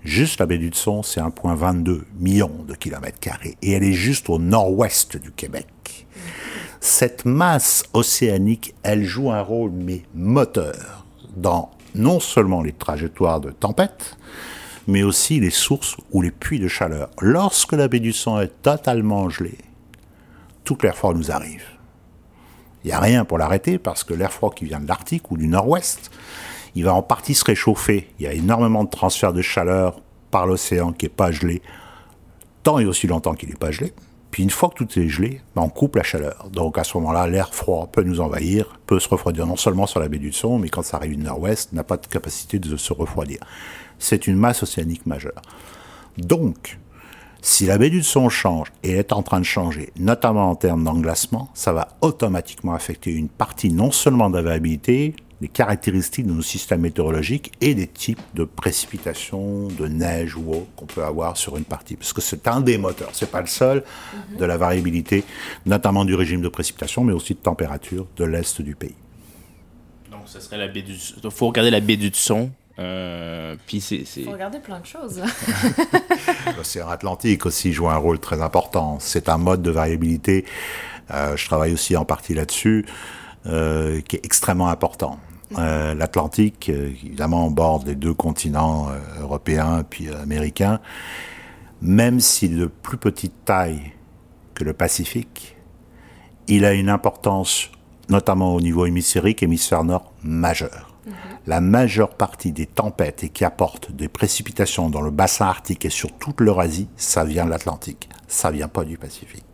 Juste la baie du Tson, c'est 1,22 millions de kilomètres carrés. Et elle est juste au nord-ouest du Québec. Cette masse océanique, elle joue un rôle, mais moteur, dans non seulement les trajectoires de tempête, mais aussi les sources ou les puits de chaleur. Lorsque la baie du sang est totalement gelée, tout l'air froid nous arrive. Il n'y a rien pour l'arrêter parce que l'air froid qui vient de l'Arctique ou du nord-ouest, il va en partie se réchauffer. Il y a énormément de transfert de chaleur par l'océan qui n'est pas gelé, tant et aussi longtemps qu'il n'est pas gelé. Puis une fois que tout est gelé, ben, on coupe la chaleur. Donc à ce moment-là, l'air froid peut nous envahir, peut se refroidir non seulement sur la baie du Son, mais quand ça arrive du nord-ouest, n'a pas de capacité de se refroidir. C'est une masse océanique majeure. Donc, si la baie du Son change et est en train de changer, notamment en termes d'englacement, ça va automatiquement affecter une partie non seulement de la variabilité, des caractéristiques de nos systèmes météorologiques et des types de précipitations, de neige ou autre qu'on peut avoir sur une partie. Parce que c'est un des moteurs, c'est pas le seul, de la variabilité, notamment du régime de précipitation, mais aussi de température de l'est du pays. Donc, ce serait la baie du. Il faut regarder la baie du son. Euh, puis c'est. Faut regarder plein de choses. L'océan Atlantique aussi joue un rôle très important. C'est un mode de variabilité. Euh, je travaille aussi en partie là-dessus, euh, qui est extrêmement important. Euh, L'Atlantique, euh, évidemment, borde les deux continents euh, européens puis américains, même s'il est de plus petite taille que le Pacifique, il a une importance, notamment au niveau hémisphérique, hémisphère nord, majeure. La majeure partie des tempêtes et qui apportent des précipitations dans le bassin arctique et sur toute l'Eurasie, ça vient de l'Atlantique. Ça vient pas du Pacifique.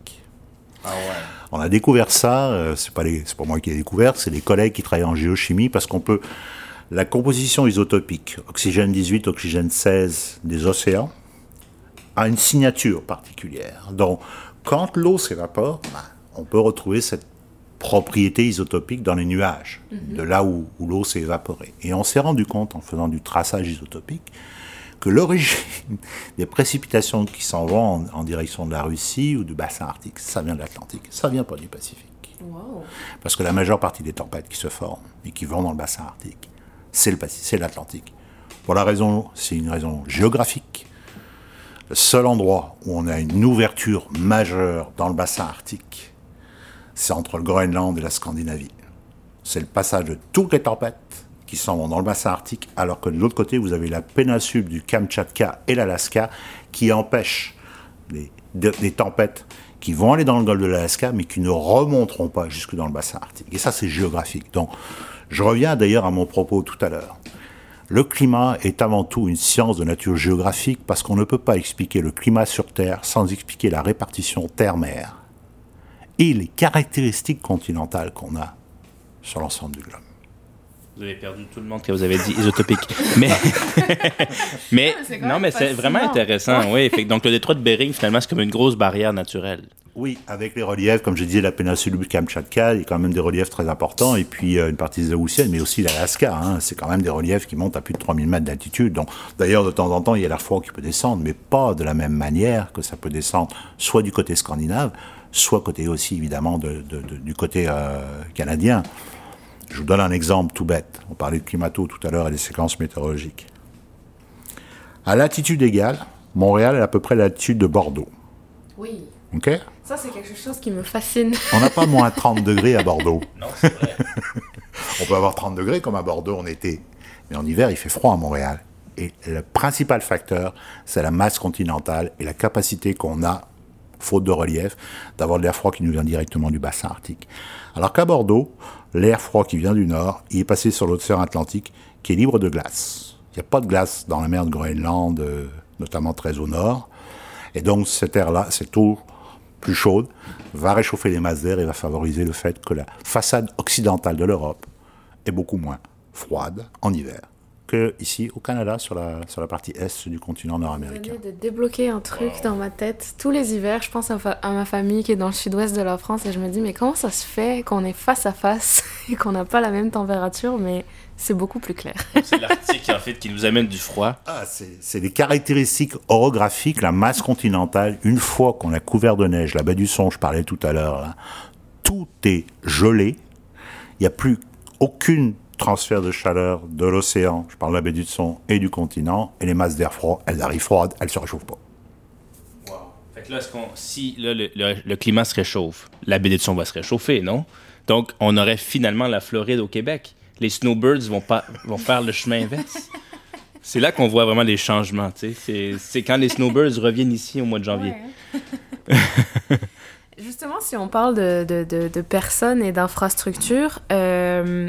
Ah ouais. On a découvert ça, euh, c'est pas, les- pas moi qui ai découvert, c'est les collègues qui travaillent en géochimie parce qu'on peut. La composition isotopique, oxygène 18, oxygène 16 des océans, a une signature particulière. Donc, quand l'eau s'évapore, ben, on peut retrouver cette propriété isotopique dans les nuages, de là où, où l'eau s'est évaporée. Et on s'est rendu compte, en faisant du traçage isotopique, que l'origine des précipitations qui s'en vont en, en direction de la Russie ou du bassin arctique, ça vient de l'Atlantique, ça vient pas du Pacifique. Wow. Parce que la majeure partie des tempêtes qui se forment et qui vont dans le bassin arctique, c'est le c'est l'Atlantique. Pour la raison, c'est une raison géographique. Le seul endroit où on a une ouverture majeure dans le bassin arctique, c'est entre le Groenland et la Scandinavie. C'est le passage de toutes les tempêtes qui s'en vont dans le bassin arctique, alors que de l'autre côté, vous avez la péninsule du Kamtchatka et l'Alaska qui empêchent les, de- des tempêtes qui vont aller dans le golfe de l'Alaska, mais qui ne remonteront pas jusque dans le bassin arctique. Et ça, c'est géographique. Donc, je reviens d'ailleurs à mon propos tout à l'heure. Le climat est avant tout une science de nature géographique parce qu'on ne peut pas expliquer le climat sur Terre sans expliquer la répartition terre-mer et les caractéristiques continentales qu'on a sur l'ensemble du globe. Vous avez perdu tout le monde quand vous avez dit isotopique. mais, mais, non, mais c'est vraiment intéressant. Oui, fait donc le détroit de Bering, finalement, c'est comme une grosse barrière naturelle. Oui, avec les reliefs, comme je disais, la péninsule du Kamtchatka, il y a quand même des reliefs très importants, et puis euh, une partie des Aoussiennes, mais aussi l'Alaska, hein, c'est quand même des reliefs qui montent à plus de 3000 mètres d'altitude. Donc, d'ailleurs, de temps en temps, il y a l'air froid qui peut descendre, mais pas de la même manière que ça peut descendre soit du côté scandinave, soit côté aussi, évidemment, de- de- de- du côté euh, canadien. Je vous donne un exemple tout bête. On parlait de climato tout à l'heure et des séquences météorologiques. À latitude égale, Montréal est à peu près la latitude de Bordeaux. Oui. OK? Ça, c'est quelque chose qui me fascine. On n'a pas moins 30 degrés à Bordeaux. Non, c'est vrai. On peut avoir 30 degrés comme à Bordeaux en été. Mais en hiver, il fait froid à Montréal. Et le principal facteur, c'est la masse continentale et la capacité qu'on a, faute de relief, d'avoir de l'air froid qui nous vient directement du bassin arctique. Alors qu'à Bordeaux, l'air froid qui vient du nord, il est passé sur l'océan Atlantique qui est libre de glace. Il n'y a pas de glace dans la mer de Groenland, euh, notamment très au nord. Et donc cet air-là, cette eau plus chaude, va réchauffer les masses d'air et va favoriser le fait que la façade occidentale de l'Europe est beaucoup moins froide en hiver que ici au Canada sur la, sur la partie est du continent nord-américain. de débloquer un truc dans ma tête. Tous les hivers, je pense à, ma famille qui est dans le sud-ouest de la France et je me dis, mais comment ça se fait qu'on est face à face et qu'on n'a pas la même température, mais c'est beaucoup plus clair. C'est l'Arctique, en fait, qui nous amène du froid. Ah, c'est c'est les caractéristiques orographiques, la masse continentale. Une fois qu'on a couvert de neige, la baie du Son, je parlais tout à l'heure, tout est gelé. Il n'y a plus aucun transfert de chaleur de l'océan, je parle de la baie du Son et du continent, et les masses d'air froid, elles arrivent froides, elles se réchauffent pas. Fait que là, si là, le, le- le climat se réchauffe, la baie d'Édition va se réchauffer, non? Donc, on aurait finalement la Floride au Québec. Les snowbirds vont, pas, vont faire le chemin inverse. C'est là qu'on voit vraiment les changements. tu sais. C'est quand les snowbirds reviennent ici au mois de janvier. Justement, si on parle de, de, de- de personnes et d'infrastructures, euh,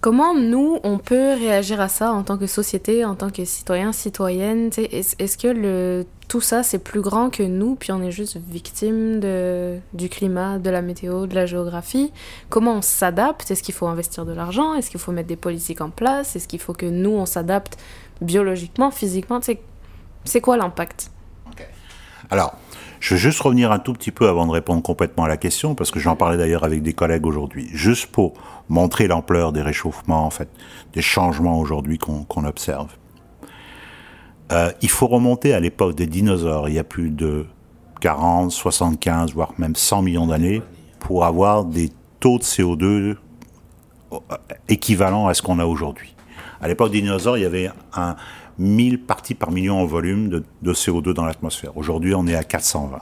comment nous, on peut réagir à ça en tant que société, en tant que citoyen, citoyenne Est-ce que tout ça, c'est plus grand que nous, puis on est juste victime du climat, de la météo, de la géographie? Comment on s'adapte? Est-ce qu'il faut investir de l'argent? Est-ce qu'il faut mettre des politiques en place? Est-ce qu'il faut que nous, on s'adapte biologiquement, physiquement? C'est quoi l'impact? Alors, je veux juste revenir un tout petit peu avant de répondre complètement à la question, parce que j'en parlais d'ailleurs avec des collègues aujourd'hui, juste pour montrer l'ampleur des réchauffements, en fait, des changements aujourd'hui qu'on observe. Euh, il faut remonter à l'époque des dinosaures, il y a plus de 40, 75, voire même 100 millions d'années, pour avoir des taux de CO2 euh, équivalents à ce qu'on a aujourd'hui. À l'époque des dinosaures, il y avait un 1000 parties par million en volume de, de CO2 dans l'atmosphère. Aujourd'hui, on est à 420.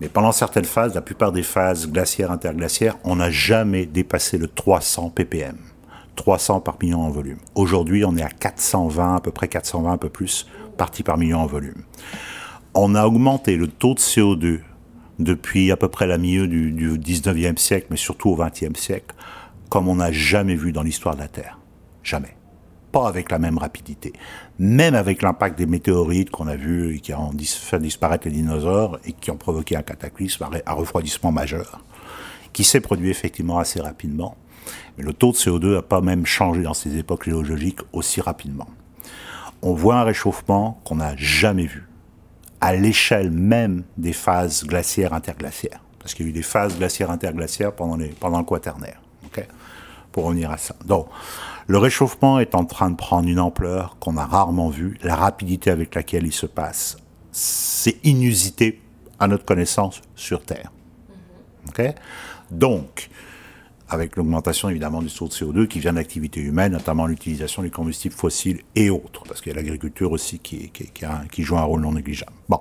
Mais pendant certaines phases, la plupart des phases glaciaires, interglaciaires, on n'a jamais dépassé le 300 ppm. 300 par million en volume. Aujourd'hui, on est à 420, à peu près 420, un peu plus, parties par million en volume. On a augmenté le taux de CO2 depuis à peu près la milieu du 19e siècle, mais surtout au 20e siècle, comme on n'a jamais vu dans l'histoire de la Terre. Jamais. Pas avec la même rapidité. Même avec l'impact des météorites qu'on a vu et qui ont fait disparaître les dinosaures et qui ont provoqué un cataclysme, un, refroidissement majeur, qui s'est produit effectivement assez rapidement. Mais le taux de CO2 n'a pas même changé dans ces époques géologiques aussi rapidement. On voit un réchauffement qu'on n'a jamais vu à l'échelle même des phases glaciaires interglaciaires. Parce qu'il y a eu des phases glaciaires interglaciaires pendant, pendant le quaternaire. ok? Pour revenir à ça. Donc, le réchauffement est en train de prendre une ampleur qu'on a rarement vue. La rapidité avec laquelle il se passe, c'est inusité à notre connaissance sur Terre. ok? Donc, avec l'augmentation évidemment du taux de CO2 qui vient de l'activité humaine, notamment l'utilisation des combustibles fossiles et autres, parce qu'il y a l'agriculture aussi qui, qui, qui, a- qui joue un rôle non négligeable. Bon.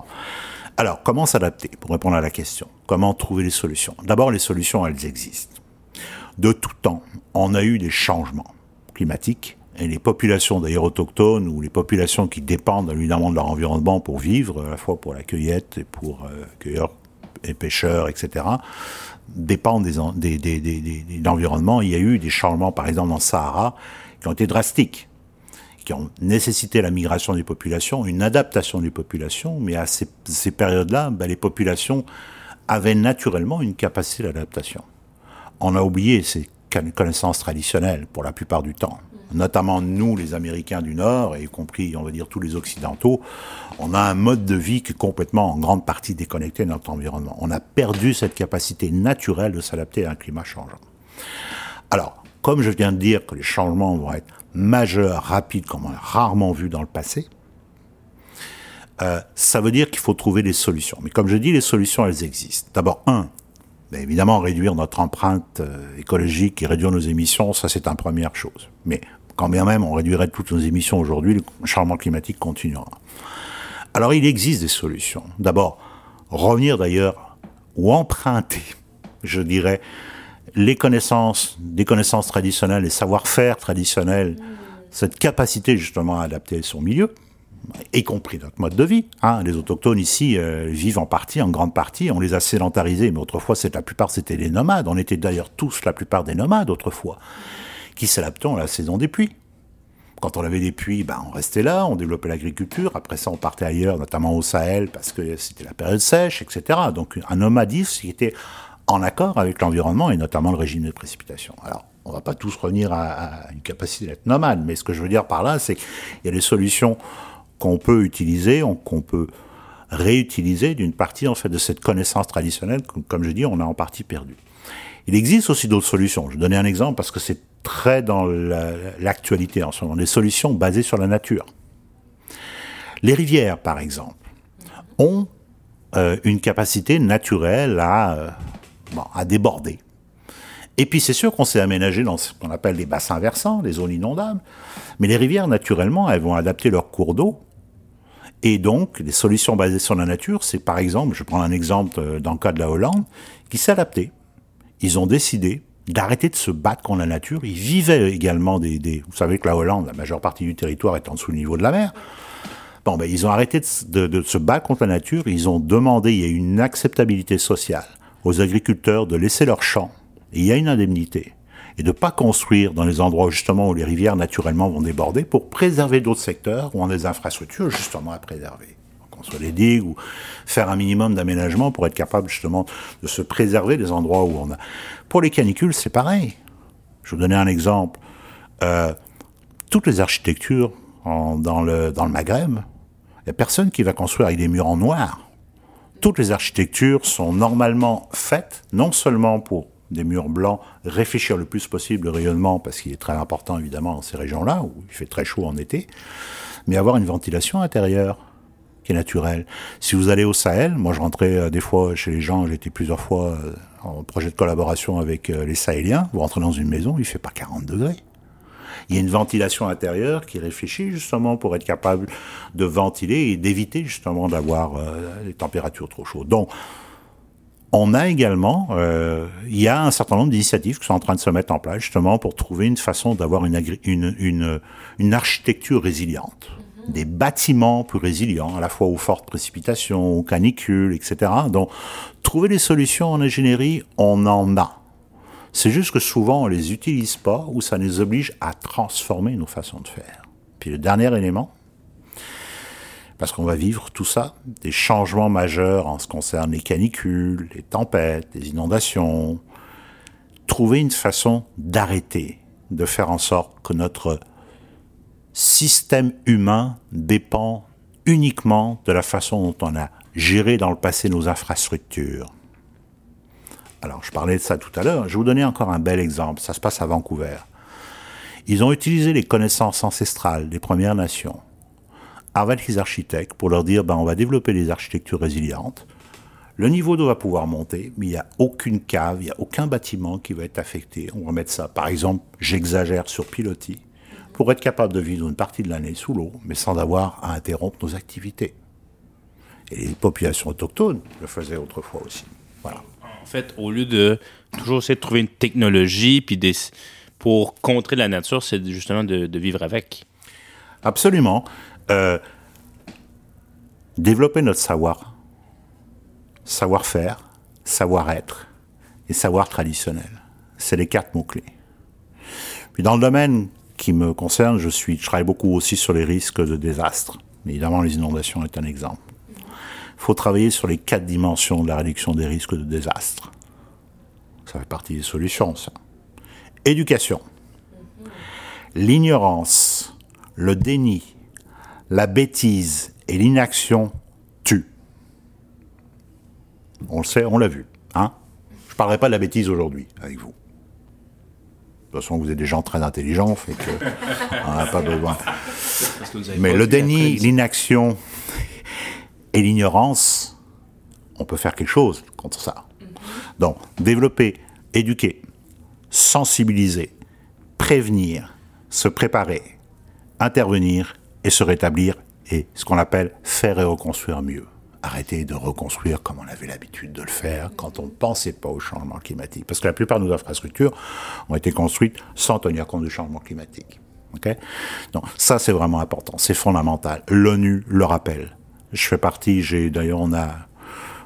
Alors, comment s'adapter? Pour répondre à la question Comment trouver les solutions? D'abord, les solutions, elles existent. De tout temps, on a eu des changements climatiques et les populations d'ailleurs autochtones ou les populations qui dépendent évidemment de leur environnement pour vivre, à la fois pour la cueillette et pour euh, cueilleurs et pêcheurs, etc., dépendent des, des, des, des, des- de l'environnement. Il y a eu des changements, par exemple, dans le Sahara, qui ont été drastiques, qui ont nécessité la migration des populations, une adaptation des populations, mais à ces, ces périodes-là, ben, les populations avaient naturellement une capacité d'adaptation. On a oublié ces can- connaissances traditionnelles pour la plupart du temps. Notamment nous, les Américains du Nord, et y compris, on va dire, tous les Occidentaux, on a un mode de vie qui est complètement, en grande partie, déconnecté de notre environnement. On a perdu cette capacité naturelle de s'adapter à un climat changeant. Alors, comme je viens de dire que les changements vont être majeurs, rapides, comme on a rarement vu dans le passé, euh, ça veut dire qu'il faut trouver des solutions. Mais comme je dis, les solutions, elles existent. D'abord, un, Ben, évidemment, réduire notre empreinte euh, écologique et réduire nos émissions, ça c'est une première chose. Mais quand bien même on réduirait toutes nos émissions aujourd'hui, le changement climatique continuera. Alors il existe des solutions. D'abord, revenir d'ailleurs ou emprunter, je dirais, les connaissances, des connaissances traditionnelles, les savoir-faire traditionnels, cette capacité justement à adapter son milieu, y compris notre mode de vie. Hein. Les autochtones ici euh, vivent en partie, en grande partie, on les a sédentarisés, mais autrefois, la plupart c'était des nomades. On était d'ailleurs tous la plupart des nomades autrefois, qui s'adaptaient à la saison des pluies. Quand on avait des puits, ben, on restait là, on développait l'agriculture. Après ça, on partait ailleurs, notamment au Sahel, parce que c'était la période sèche, etc. Donc un nomadisme qui était en accord avec l'environnement et notamment le régime de précipitation. Alors, on va pas tous revenir à, une capacité d'être nomade, mais ce que je veux dire par là, c'est qu'il y a des solutions qu'on peut utiliser, qu'on peut réutiliser d'une partie en fait de cette connaissance traditionnelle, comme je dis, on a en partie perdu. Il existe aussi d'autres solutions. Je vais donner un exemple parce que c'est très dans l'actualité en ce moment, des solutions basées sur la nature. Les rivières, par exemple, ont euh, une capacité naturelle à, euh, à déborder. Et puis c'est sûr qu'on s'est aménagé dans ce qu'on appelle les bassins versants, les zones inondables, mais les rivières, naturellement, elles vont adapter leur cours d'eau. Et donc, les solutions basées sur la nature, c'est par exemple, je prends un exemple euh, dans le cas de la Hollande, qui s'est adapté. Ils ont décidé d'arrêter de se battre contre la nature. Ils vivaient également des, Vous savez que la Hollande, la majeure partie du territoire est en dessous du niveau de la mer. Bon, ben, ils ont arrêté de, de, se battre contre la nature. Ils ont demandé, il y a une acceptabilité sociale aux agriculteurs de laisser leurs champs. Il y a une indemnité. Et de ne pas construire dans les endroits justement où les rivières naturellement vont déborder pour préserver d'autres secteurs où on a des infrastructures justement à préserver soit les digues ou faire un minimum d'aménagement pour être capable justement de se préserver des endroits où on a. Pour les canicules, c'est pareil. Je vais vous donner un exemple. Euh, toutes les architectures dans, le, dans le Maghreb, il n'y a personne qui va construire avec des murs en noir. Toutes les architectures sont normalement faites non seulement pour des murs blancs, réfléchir le plus possible le rayonnement, parce qu'il est très important évidemment dans ces régions-là, où il fait très chaud en été, mais avoir une ventilation intérieure qui est naturel. Si vous allez au Sahel, moi je rentrais euh, des fois chez les gens, j'étais plusieurs fois euh, en projet de collaboration avec euh, les Sahéliens, vous rentrez dans une maison, il fait pas 40 degrés. Il y a une ventilation intérieure qui réfléchit justement pour être capable de ventiler et d'éviter justement d'avoir des températures trop chaudes. Donc, on a également, il y a un certain nombre d'initiatives qui sont en train de se mettre en place justement pour trouver une façon d'avoir une, une, une, une architecture résiliente des bâtiments plus résilients, à la fois aux fortes précipitations, aux canicules, etc. Donc, trouver des solutions en ingénierie, on en a. C'est juste que souvent, on les utilise pas ou ça nous oblige à transformer nos façons de faire. Puis le dernier élément, parce qu'on va vivre tout ça, des changements majeurs en ce qui concerne les canicules, les tempêtes, les inondations, trouver une façon d'arrêter, de faire en sorte que notre système humain dépend uniquement de la façon dont on a géré dans le passé nos infrastructures. Alors, je parlais de ça tout à l'heure. Je vais vous donner encore un bel exemple. Ça se passe à Vancouver. Ils ont utilisé les connaissances ancestrales des Premières Nations avec les architectes pour leur dire ben, on va développer des architectures résilientes. Le niveau d'eau va pouvoir monter, mais il n'y a aucune cave, il n'y a aucun bâtiment qui va être affecté. On va mettre ça, par exemple, j'exagère sur pilotis pour être capable de vivre une partie de l'année sous l'eau, mais sans avoir à interrompre nos activités. Et les populations autochtones le faisaient autrefois aussi. Voilà. En fait, au lieu de toujours essayer de trouver une technologie puis des, pour contrer la nature, c'est justement de, vivre avec. Absolument. Euh, développer notre savoir, savoir-faire, savoir-être et savoir traditionnel. C'est les quatre mots-clés. Puis dans le domaine qui me concerne, je, travaille beaucoup aussi sur les risques de désastres. Évidemment, les inondations est un exemple. Il faut travailler sur les quatre dimensions de la réduction des risques de désastres. Ça fait partie des solutions, ça. Éducation. L'ignorance, le déni, la bêtise et l'inaction tuent. On le sait, on l'a vu. Hein Je ne parlerai pas de la bêtise aujourd'hui avec vous. De toute façon, vous êtes des gens très intelligents, fait que on n'a pas besoin. Mais le déni, l'inaction et l'ignorance, on peut faire quelque chose contre ça. Donc, développer, éduquer, sensibiliser, prévenir, se préparer, intervenir et se rétablir et ce qu'on appelle faire et reconstruire mieux. Arrêter de reconstruire comme on avait l'habitude de le faire quand on ne pensait pas au changement climatique. Parce que la plupart de nos infrastructures ont été construites sans tenir compte du changement climatique. Okay Donc ça c'est vraiment important, c'est fondamental. L'ONU le rappelle. Je fais partie, j'ai d'ailleurs on a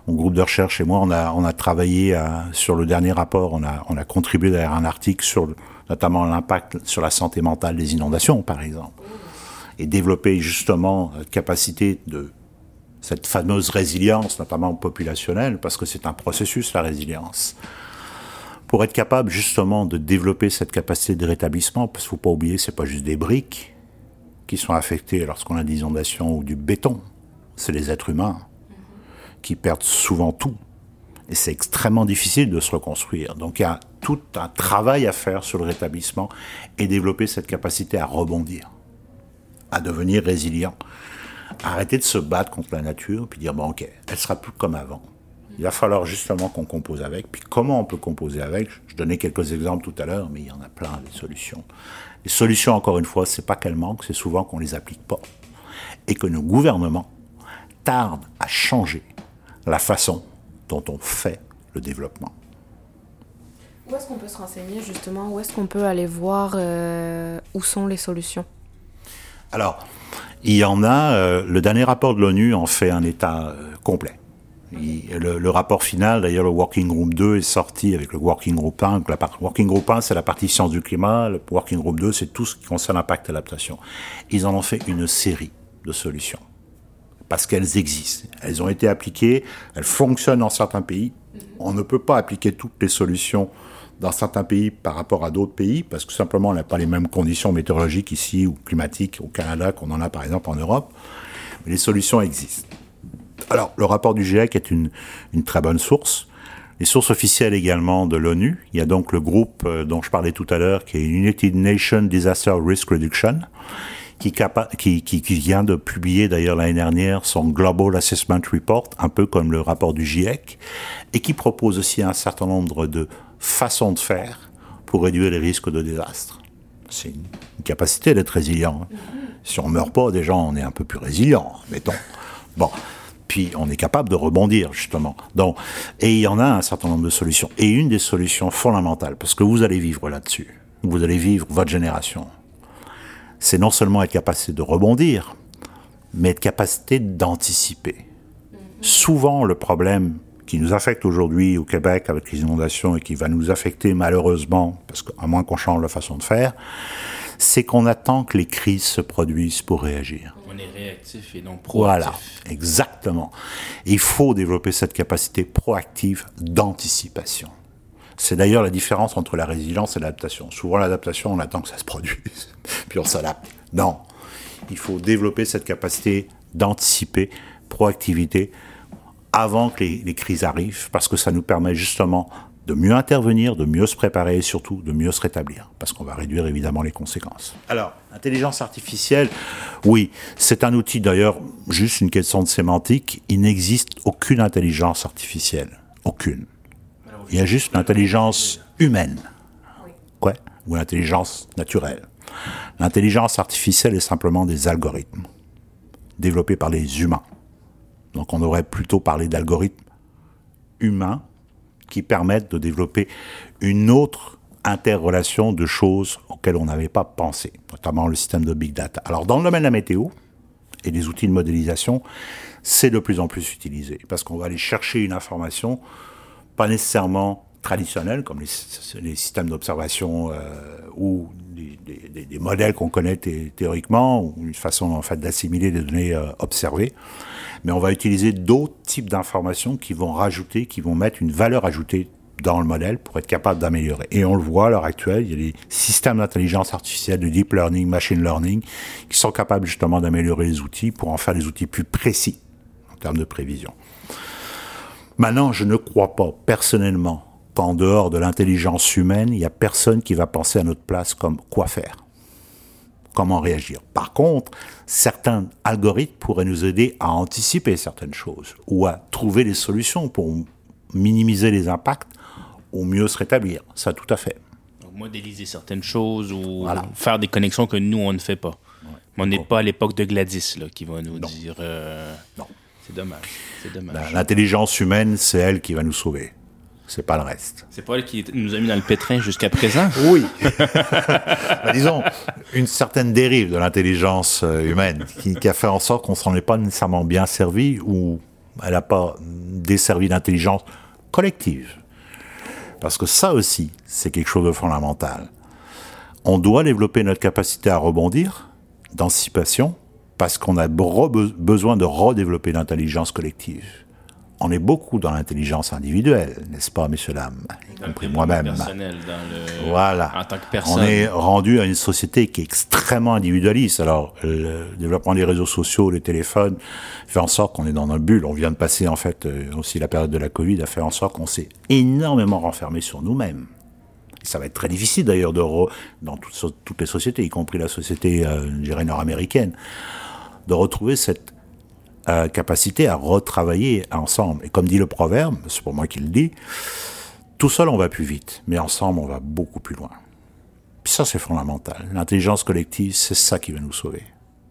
mon groupe de recherche et moi on a on a travaillé à, sur le dernier rapport, on a on a contribué derrière un article sur notamment l'impact sur la santé mentale des inondations par exemple et développer justement la capacité de cette fameuse résilience, notamment populationnelle, parce que c'est un processus, la résilience. Pour être capable justement de développer cette capacité de rétablissement, parce qu'il ne faut pas oublier, c'est pas juste des briques qui sont affectées lorsqu'on a des inondations ou du béton, c'est les êtres humains qui perdent souvent tout. Et c'est extrêmement difficile de se reconstruire. Donc il y a tout un travail à faire sur le rétablissement et développer cette capacité à rebondir à devenir résilient. Arrêter de se battre contre la nature, puis dire, bon, ok, elle sera plus comme avant. Il va falloir justement qu'on compose avec. Puis comment on peut composer avec? Je donnais quelques exemples tout à l'heure, mais il y en a plein des solutions. Les solutions, encore une fois, c'est pas qu'elles manquent, c'est souvent qu'on les applique pas. Et que nos gouvernements tardent à changer la façon dont on fait le développement. Où est-ce qu'on peut se renseigner justement? Où est-ce qu'on peut aller voir euh, où sont les solutions? Alors, il y en a, euh, le dernier rapport de l'ONU en fait un état euh, complet. le, rapport final, d'ailleurs, le Working Group 2 est sorti avec le Working Group 1. La Working Group 1, c'est la partie sciences du climat. Le Working Group 2, c'est tout ce qui concerne l'impact et l'adaptation. Ils en ont fait une série de solutions. Parce qu'elles existent. Elles ont été appliquées, elles fonctionnent dans certains pays. On ne peut pas appliquer toutes les solutions dans certains pays par rapport à d'autres pays, parce que simplement on n'a pas les mêmes conditions météorologiques ici ou climatiques au Canada qu'on en a par exemple en Europe. Mais les solutions existent. Alors, le rapport du GIEC est une, très bonne source. Les sources officielles également de l'ONU. Il y a donc le groupe euh, dont je parlais tout à l'heure, qui est United Nations Disaster Risk Reduction, qui vient de publier d'ailleurs l'année dernière son Global Assessment Report, un peu comme le rapport du GIEC, et qui propose aussi un certain nombre de façon de faire pour réduire les risques de désastre. C'est une, capacité d'être résilient. Hein. Si on meurt pas, déjà, on est un peu plus résilient, mettons. Bon. Puis on est capable de rebondir, justement. Donc, et il y en a un certain nombre de solutions. Et une des solutions fondamentales, parce que vous allez vivre là-dessus, vous allez vivre votre génération, c'est non seulement être capacité de rebondir, mais être capacité d'anticiper. Souvent, le problème qui nous affecte aujourd'hui au Québec avec les inondations et qui va nous affecter malheureusement, parce qu'à moins qu'on change la façon de faire, c'est qu'on attend que les crises se produisent pour réagir. On est réactif et non proactif. Voilà, exactement. Il faut développer cette capacité proactive d'anticipation. C'est d'ailleurs la différence entre la résilience et l'adaptation. Souvent, l'adaptation, on attend que ça se produise, puis on s'adapte. Non, il faut développer cette capacité d'anticiper, proactivité, avant que les, crises arrivent, parce que ça nous permet justement de mieux intervenir, de mieux se préparer et surtout de mieux se rétablir, parce qu'on va réduire évidemment les conséquences. Alors, intelligence artificielle, oui, c'est un outil d'ailleurs, juste une question de sémantique, il n'existe aucune intelligence artificielle, aucune. Il y a juste l'intelligence humaine, quoi, ou l'intelligence naturelle. L'intelligence artificielle est simplement des algorithmes développés par les humains. Donc on aurait plutôt parlé d'algorithmes humains qui permettent de développer une autre interrelation de choses auxquelles on n'avait pas pensé, notamment le système de big data. Alors dans le domaine de la météo et des outils de modélisation, c'est de plus en plus utilisé parce qu'on va aller chercher une information pas nécessairement traditionnelle comme les, systèmes d'observation euh, ou des, modèles qu'on connaît théoriquement ou une façon en fait d'assimiler des données euh, observées mais on va utiliser d'autres types d'informations qui vont rajouter, qui vont mettre une valeur ajoutée dans le modèle pour être capable d'améliorer. Et on le voit à l'heure actuelle, il y a des systèmes d'intelligence artificielle, de deep learning, machine learning, qui sont capables justement d'améliorer les outils pour en faire des outils plus précis en termes de prévision. Maintenant, je ne crois pas personnellement qu'en dehors de l'intelligence humaine, il n'y a personne qui va penser à notre place comme quoi faire comment réagir. Par contre, certains algorithmes pourraient nous aider à anticiper certaines choses ou à trouver des solutions pour minimiser les impacts ou mieux se rétablir. Ça, tout à fait. modéliser certaines choses ou faire des connexions que nous, on ne fait pas. on n'est pas à l'époque de Gladys là, qui va nous dire. Euh, non. C'est dommage. dommage. L'intelligence humaine, c'est elle qui va nous sauver. C'est pas le reste. C'est pas elle qui nous a mis dans le pétrin jusqu'à présent? Oui. Bah, disons, une certaine dérive de l'intelligence euh, humaine qui, a fait en sorte qu'on s'en est pas nécessairement bien servi ou elle n'a pas desservi d'intelligence collective. Parce que ça aussi, c'est quelque chose de fondamental. On doit développer notre capacité à rebondir, d'anticipation, parce qu'on a besoin de redévelopper l'intelligence collective. On est beaucoup dans l'intelligence individuelle, n'est-ce pas, messieurs, dames, y compris moi-même. Voilà. En tant que personne. On est rendu à une société qui est extrêmement individualiste. Alors, le développement des réseaux sociaux, les téléphones, fait en sorte qu'on est dans une bulle. On vient de passer, en fait, euh, aussi la période de la Covid, a fait en sorte qu'on s'est énormément renfermé sur nous-mêmes. Ça va être très difficile d'ailleurs de dans toutes, toutes, les sociétés, y compris la société, euh, nord-américaine, de retrouver cette euh, capacité à retravailler ensemble. Et comme dit le proverbe, c'est pour moi qui le dis, tout seul on va plus vite, mais ensemble on va beaucoup plus loin. Puis ça c'est fondamental. L'intelligence collective, c'est ça qui va nous sauver,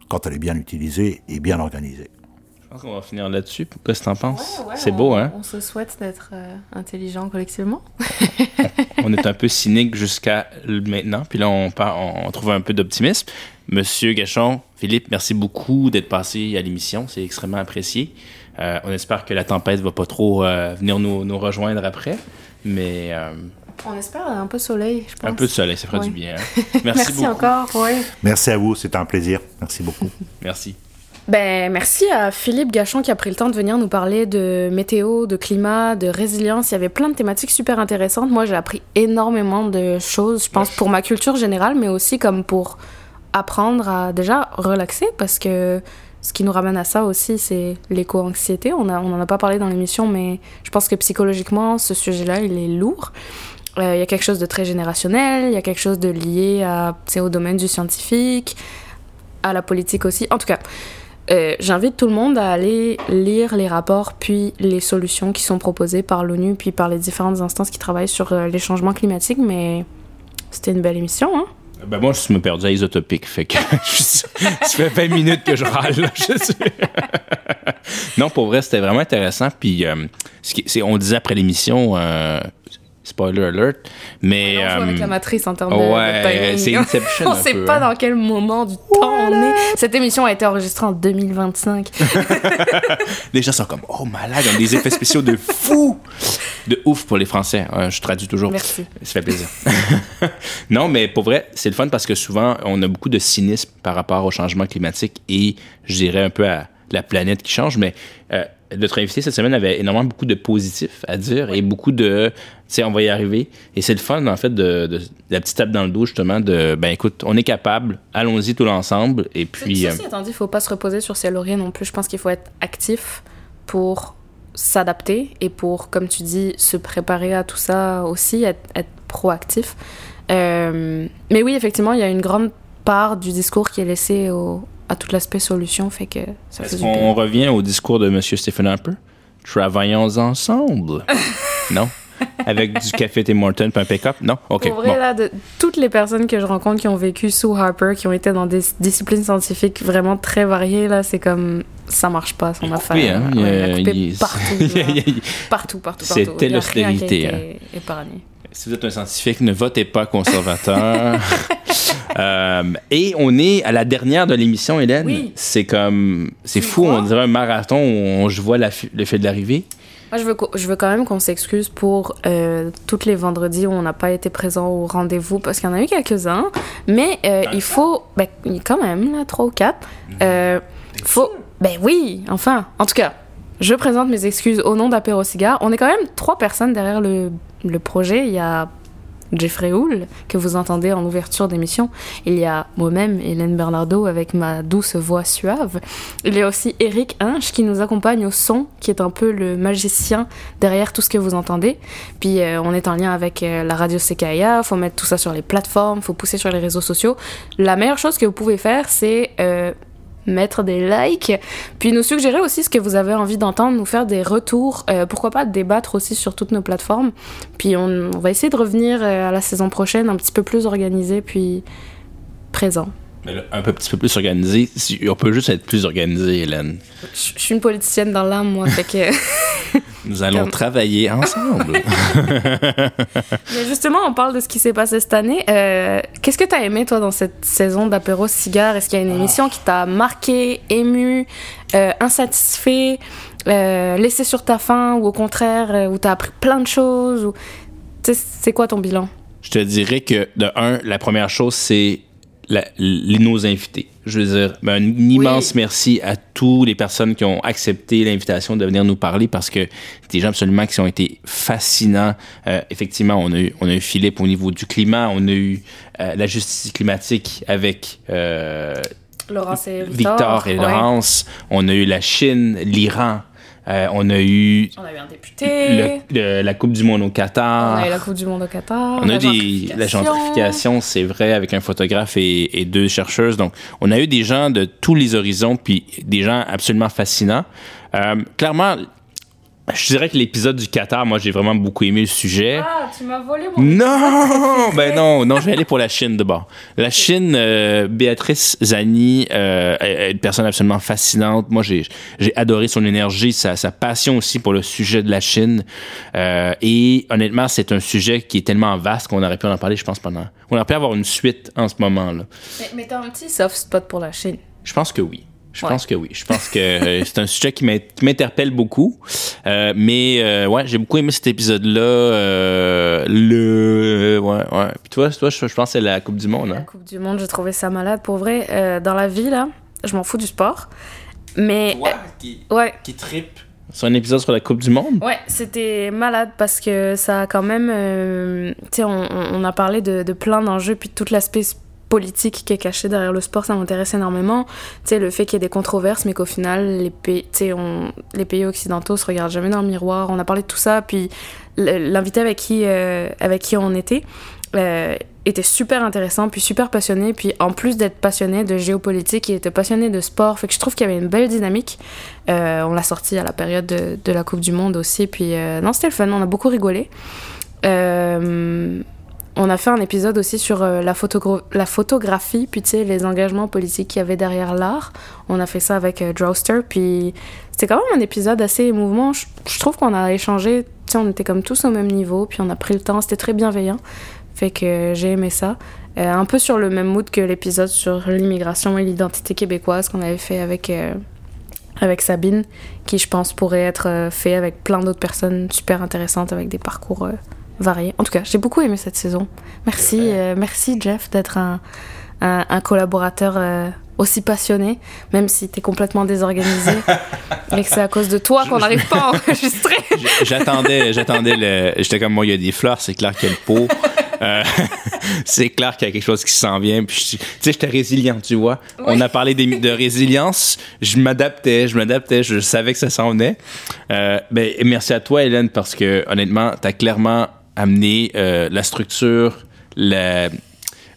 quand elle est bien utilisée et bien organisée. Je pense qu'on va finir là-dessus. Qu'est-ce que tu en penses C'est beau, hein? On se souhaite d'être euh, intelligent collectivement. on est un peu cynique jusqu'à maintenant, puis là, on, on trouve un peu d'optimisme. Monsieur Gachon, Philippe, merci beaucoup d'être passé à l'émission. C'est extrêmement apprécié. Euh, on espère que la tempête va pas trop euh, venir nous, rejoindre après, mais... Euh, on espère un peu de soleil, je pense. Un peu de soleil, ça fera du bien. Hein. Merci, merci encore. Merci à vous, c'était un plaisir. Merci beaucoup. merci. Ben, merci à Philippe Gachon qui a pris le temps de venir nous parler de météo, de climat, de résilience. Il y avait plein de thématiques super intéressantes. Moi, j'ai appris énormément de choses, je pense, pour ma culture générale, mais aussi comme pour apprendre à déjà relaxer parce que ce qui nous ramène à ça aussi, c'est l'éco-anxiété. On n'en a pas parlé dans l'émission, mais je pense que psychologiquement, ce sujet-là, il est lourd. Euh, il y a quelque chose de très générationnel, il y a quelque chose de lié à, au domaine du scientifique, à la politique aussi. En tout cas, euh, j'invite tout le monde à aller lire les rapports puis les solutions qui sont proposées par l'ONU puis par les différentes instances qui travaillent sur euh, les changements climatiques. Mais c'était une belle émission, hein? Ben moi, je me perdu à isotopique, fait que ça fait 20 minutes que je râle. non, pour vrai, c'était vraiment intéressant. Puis, euh, on disait après l'émission, euh, Spoiler alert. Mais. on avec la euh, matrice en termes ouais, c'est Inception. on sait pas hein. dans quel moment du temps on est. Cette émission a été enregistrée en 2025. les gens sont comme, oh malade, on a des effets spéciaux de fou! De ouf pour les Français. je traduis toujours. Merci. Ça fait plaisir. non, mais pour vrai, c'est le fun parce que souvent, on a beaucoup de cynisme par rapport au changement climatique et je dirais un peu à la planète qui change, mais euh, notre invité cette semaine avait énormément beaucoup de positifs à dire et beaucoup de, tu sais, on va y arriver. Et c'est le fun, en fait, de, la petite tape dans le dos, justement, de, ben écoute, on est capable, allons-y tout ensemble. Et puis. Ceci euh, il faut pas se reposer sur ses lauriers non plus. Je pense qu'il faut être actif pour s'adapter et pour, comme tu dis, se préparer à tout ça aussi, être, proactif. Euh, mais oui, effectivement, il y a une grande part du discours qui est laissé au, à tout l'aspect solution, fait que ça Est-ce qu'on revient au discours de M. Stephen Harper? Travaillons ensemble. non? Avec du café Tim Morton et un pick-up? Non? OK. Pour vrai, là, de toutes les personnes que je rencontre qui ont vécu sous Harper, qui ont été dans des disciplines scientifiques vraiment très variées, là, c'est comme ça marche pas son affaire. Oui, hein? il, partout, partout, partout, C'était l'austérité. Hein. Épargné. Si vous êtes un scientifique, ne votez pas conservateur. Euh, et on est à la dernière de l'émission, Hélène. Oui. C'est comme. C'est fou, on dirait un marathon où on, je vois la, le fait de l'arrivée. Moi, je veux, je veux quand même qu'on s'excuse pour euh, tous les vendredis où on n'a pas été présent au rendez-vous parce qu'il y en a eu quelques-uns. Mais euh, il faut. Ben, quand même, là, trois ou quatre. Euh, faut. Ben oui, enfin. En tout cas, je présente mes excuses au nom d'Apéro Cigare. On est quand même trois personnes derrière le, le projet. Il y a Jeffrey Hull, que vous entendez en ouverture d'émission. Il y a moi-même, Hélène Bernardo, avec ma douce voix suave. Il y a aussi Eric Hinch, qui nous accompagne au son, qui est un peu le magicien derrière tout ce que vous entendez. Puis euh, on est en lien avec euh, la radio CKIA, faut mettre tout ça sur les plateformes, faut pousser sur les réseaux sociaux. La meilleure chose que vous pouvez faire, c'est... Euh, mettre des likes, puis nous suggérer aussi ce que vous avez envie d'entendre, nous faire des retours, euh, pourquoi pas débattre aussi sur toutes nos plateformes. Puis on, on va essayer de revenir euh, à la saison prochaine un petit peu plus organisé, puis présent. Mais là, un peu, petit peu plus organisé. On peut juste être plus organisé, Hélène. Je je suis une politicienne dans l'âme, moi, fait que... Nous allons Comme- travailler ensemble. Mais justement, on parle de ce qui s'est passé cette année. Euh, Qu'est-ce que tu as aimé, toi, dans cette saison d'apéro cigare? Est-ce qu'il y a une émission qui t'a marqué, ému, euh, insatisfait, euh, laissé sur ta faim, ou au contraire, où tu as appris plein de choses ou... C'est quoi ton bilan? Je te dirais que, de un, la première chose, c'est la- les- nos invités. Je veux dire, ben, un immense merci à toutes les personnes qui ont accepté l'invitation de venir nous parler parce que c'est des gens absolument qui ont été fascinants. Euh, effectivement, on a, eu, on a eu Philippe au niveau du climat, on a eu euh, la justice climatique avec euh, Laurence et Victor, et ouais. Laurence, on a eu la Chine, l'Iran, euh, on a eu On a eu un député. le- le- la Coupe du Monde au Qatar. On a eu la Coupe du Monde au Qatar. On a eu des, la gentrification, c'est vrai, avec un photographe et, et deux chercheuses. Donc, on a eu des gens de tous les horizons, puis des gens absolument fascinants. Euh, clairement, je dirais que l'épisode du Qatar, moi, j'ai vraiment beaucoup aimé le sujet. Ah, tu m'as volé mon... Non, ben non, non, je vais aller pour la Chine d'abord. La Chine, euh, Béatrice Zani, euh, est une personne absolument fascinante. Moi, j'ai j'ai adoré son énergie, sa, sa passion aussi pour le sujet de la Chine. Euh, et honnêtement, c'est un sujet qui est tellement vaste qu'on aurait pu en parler, je pense, pendant. On aurait pu avoir une suite en ce moment là. Mais, mais t'as un petit soft spot pour la Chine. Je pense que oui. Je Ouais. pense que oui. Je pense que euh, c'est un sujet qui m'in- qui m'interpelle beaucoup. Euh, mais euh, ouais, j'ai beaucoup aimé cet épisode-là. Euh, le ouais, ouais. Puis toi, toi, je, je pense que c'est la Coupe du Monde. La Hein? Coupe du Monde, j'ai trouvé ça malade. Pour vrai, euh, dans la vie, là, je m'en fous du sport. Mais... qui, euh, ouais, qui trippe sur un épisode sur la Coupe du Monde? Ouais, c'était malade parce que ça a quand même. euh, tu sais, on, a parlé de, de plein d'enjeux, puis de tout l'aspect s- politique qui est caché derrière le sport, ça m'intéresse énormément. Tu sais, le fait qu'il y ait des controverses, mais qu'au final, les pays, on- les pays occidentaux se regardent jamais dans le miroir. On a parlé de tout ça, puis l'invité avec qui, euh, avec qui on était. euh, était super intéressant, puis super passionné, puis en plus d'être passionné de géopolitique, il était passionné de sport, fait que je trouve qu'il y avait une belle dynamique. Euh, on l'a sorti à la période de, la Coupe du Monde aussi. Puis non, c'était le fun. On a beaucoup rigolé. On a fait un épisode aussi sur euh, la, la photographie, puis tu sais, les engagements politiques qu'il y avait derrière l'art. On a fait ça avec euh. Puis c'était quand même un épisode assez émouvant. Je, trouve qu'on a échangé. Tu sais, on était comme tous au même niveau. Puis on a pris le temps. C'était très bienveillant. Fait que j'ai aimé ça. Euh, un peu sur le même mood que l'épisode sur l'immigration et l'identité québécoise qu'on avait fait avec, euh, avec Sabine, qui je pense pourrait être fait avec plein d'autres personnes super intéressantes avec des parcours variés. En tout cas, j'ai beaucoup aimé cette saison. Merci, euh, merci Jeff d'être un, un, un collaborateur euh, aussi passionné, même si t'es complètement désorganisé et que c'est à cause de toi qu'on n'arrive pas à enregistrer. J'attendais, j'attendais le. J'étais comme moi, il y a des fleurs, c'est clair qu'il y a le pot. Euh, c'est clair qu'il y a quelque chose qui s'en vient. Puis, tu sais, j'étais résilient, tu vois. On a parlé des- de résilience. Je m'adaptais, je m'adaptais, je savais que ça s'en venait. Euh, ben, merci à toi, Hélène, parce que honnêtement, tu as clairement amené euh, la structure, la-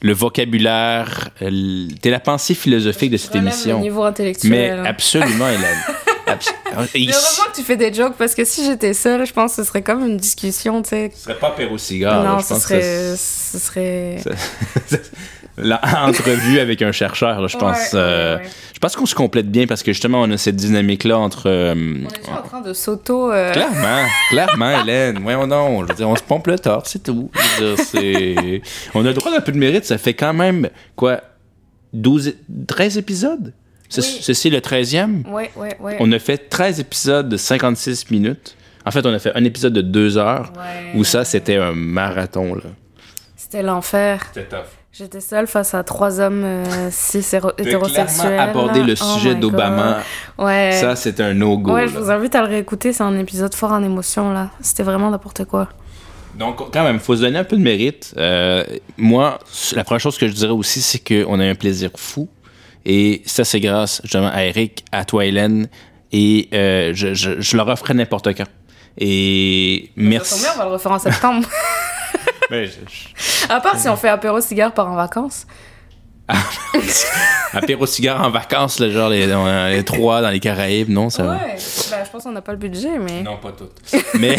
le vocabulaire, euh, t'es la pensée philosophique de cette Relève émission. le niveau intellectuel. Mais hein. absolument. Abs- Et Mais heureusement que tu fais des jokes parce que si j'étais seule, je pense que ce serait comme une discussion, tu sais. Ce serait pas Perro Cigare. non, là. je ce pense que serait, ça- ce serait. L'entrevue avec un chercheur, là, je pense. Ouais, euh, ouais. Je pense qu'on se complète bien parce que justement, on a cette dynamique-là entre. euh, On est toujours en train de s'auto. euh, Clairement, clairement, Hélène. Voyons donc. Je veux dire, on se pompe le torse, c'est tout. Je veux dire, c'est... On a le droit d'un peu de mérite. Ça fait quand même, quoi, 12, é- 13 épisodes? C'est- Oui. Ceci le 13e? Ouais, ouais, ouais. On a fait 13 épisodes de 56 minutes. En fait, on a fait un épisode de 2 heures Ouais. où ça, c'était un marathon, là. C'était l'enfer. C'était tough. J'étais seule face à trois hommes euh, cis hétérosexuels. aborder le Oh sujet d'Obama. Ouais. ça, c'est un no-go. ouais, je vous invite à le réécouter. C'est un épisode fort en émotion, là. C'était vraiment n'importe quoi. Donc, quand même, il faut se donner un peu de mérite. Euh, moi, la première chose que je dirais aussi, c'est qu'on a un plaisir fou. Et ça, c'est grâce justement à Eric, à toi, Hélène. Et euh, je, je, je leur offre n'importe quand. Et merci. Ça tombe bien, on va le refaire en septembre. Je- je- à part si on fait apéro cigare par en vacances. apéro cigare en vacances, là, genre les, les, trois dans les Caraïbes, non? Ça... Ouais, ben, je pense qu'on n'a pas le budget, mais... Non, pas toutes. mais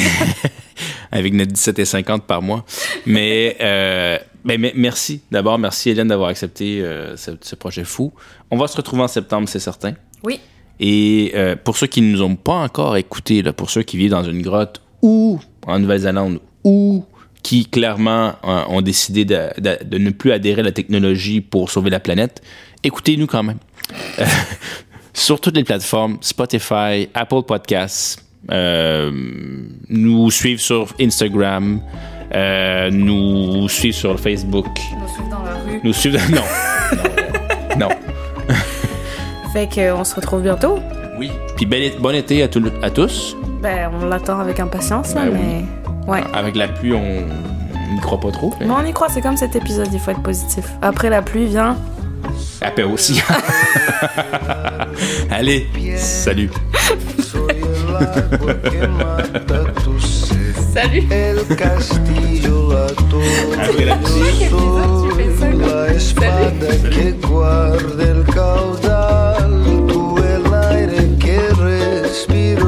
avec notre 17,50 par mois. Mais, euh, ben, merci. D'abord, merci Hélène d'avoir accepté euh, ce, ce, projet fou. On va se retrouver en septembre, c'est certain. Oui. Et euh, pour ceux qui ne nous ont pas encore écoutés, là, pour ceux qui vivent dans une grotte ou en Nouvelle-Zélande ou qui clairement euh, ont décidé de, de, de, ne plus adhérer à la technologie pour sauver la planète, écoutez-nous quand même. Euh, sur toutes les plateformes, Spotify, Apple Podcasts, euh, nous suivre sur Instagram, nous suivre sur Facebook. Nous suivre dans la rue. Nous suivre... Non. non. non. fait qu'on se retrouve bientôt. Oui. Puis bon, bon été à, tout, à tous. Ben, on l'attend avec impatience, Ben oui. Ouais. Avec la pluie, on n'y croit pas trop. Mais... On y croit, c'est comme cet épisode, il faut être positif. Après la pluie vient. La paix aussi. Allez, salut. salut. Après la pluie. Salut. salut.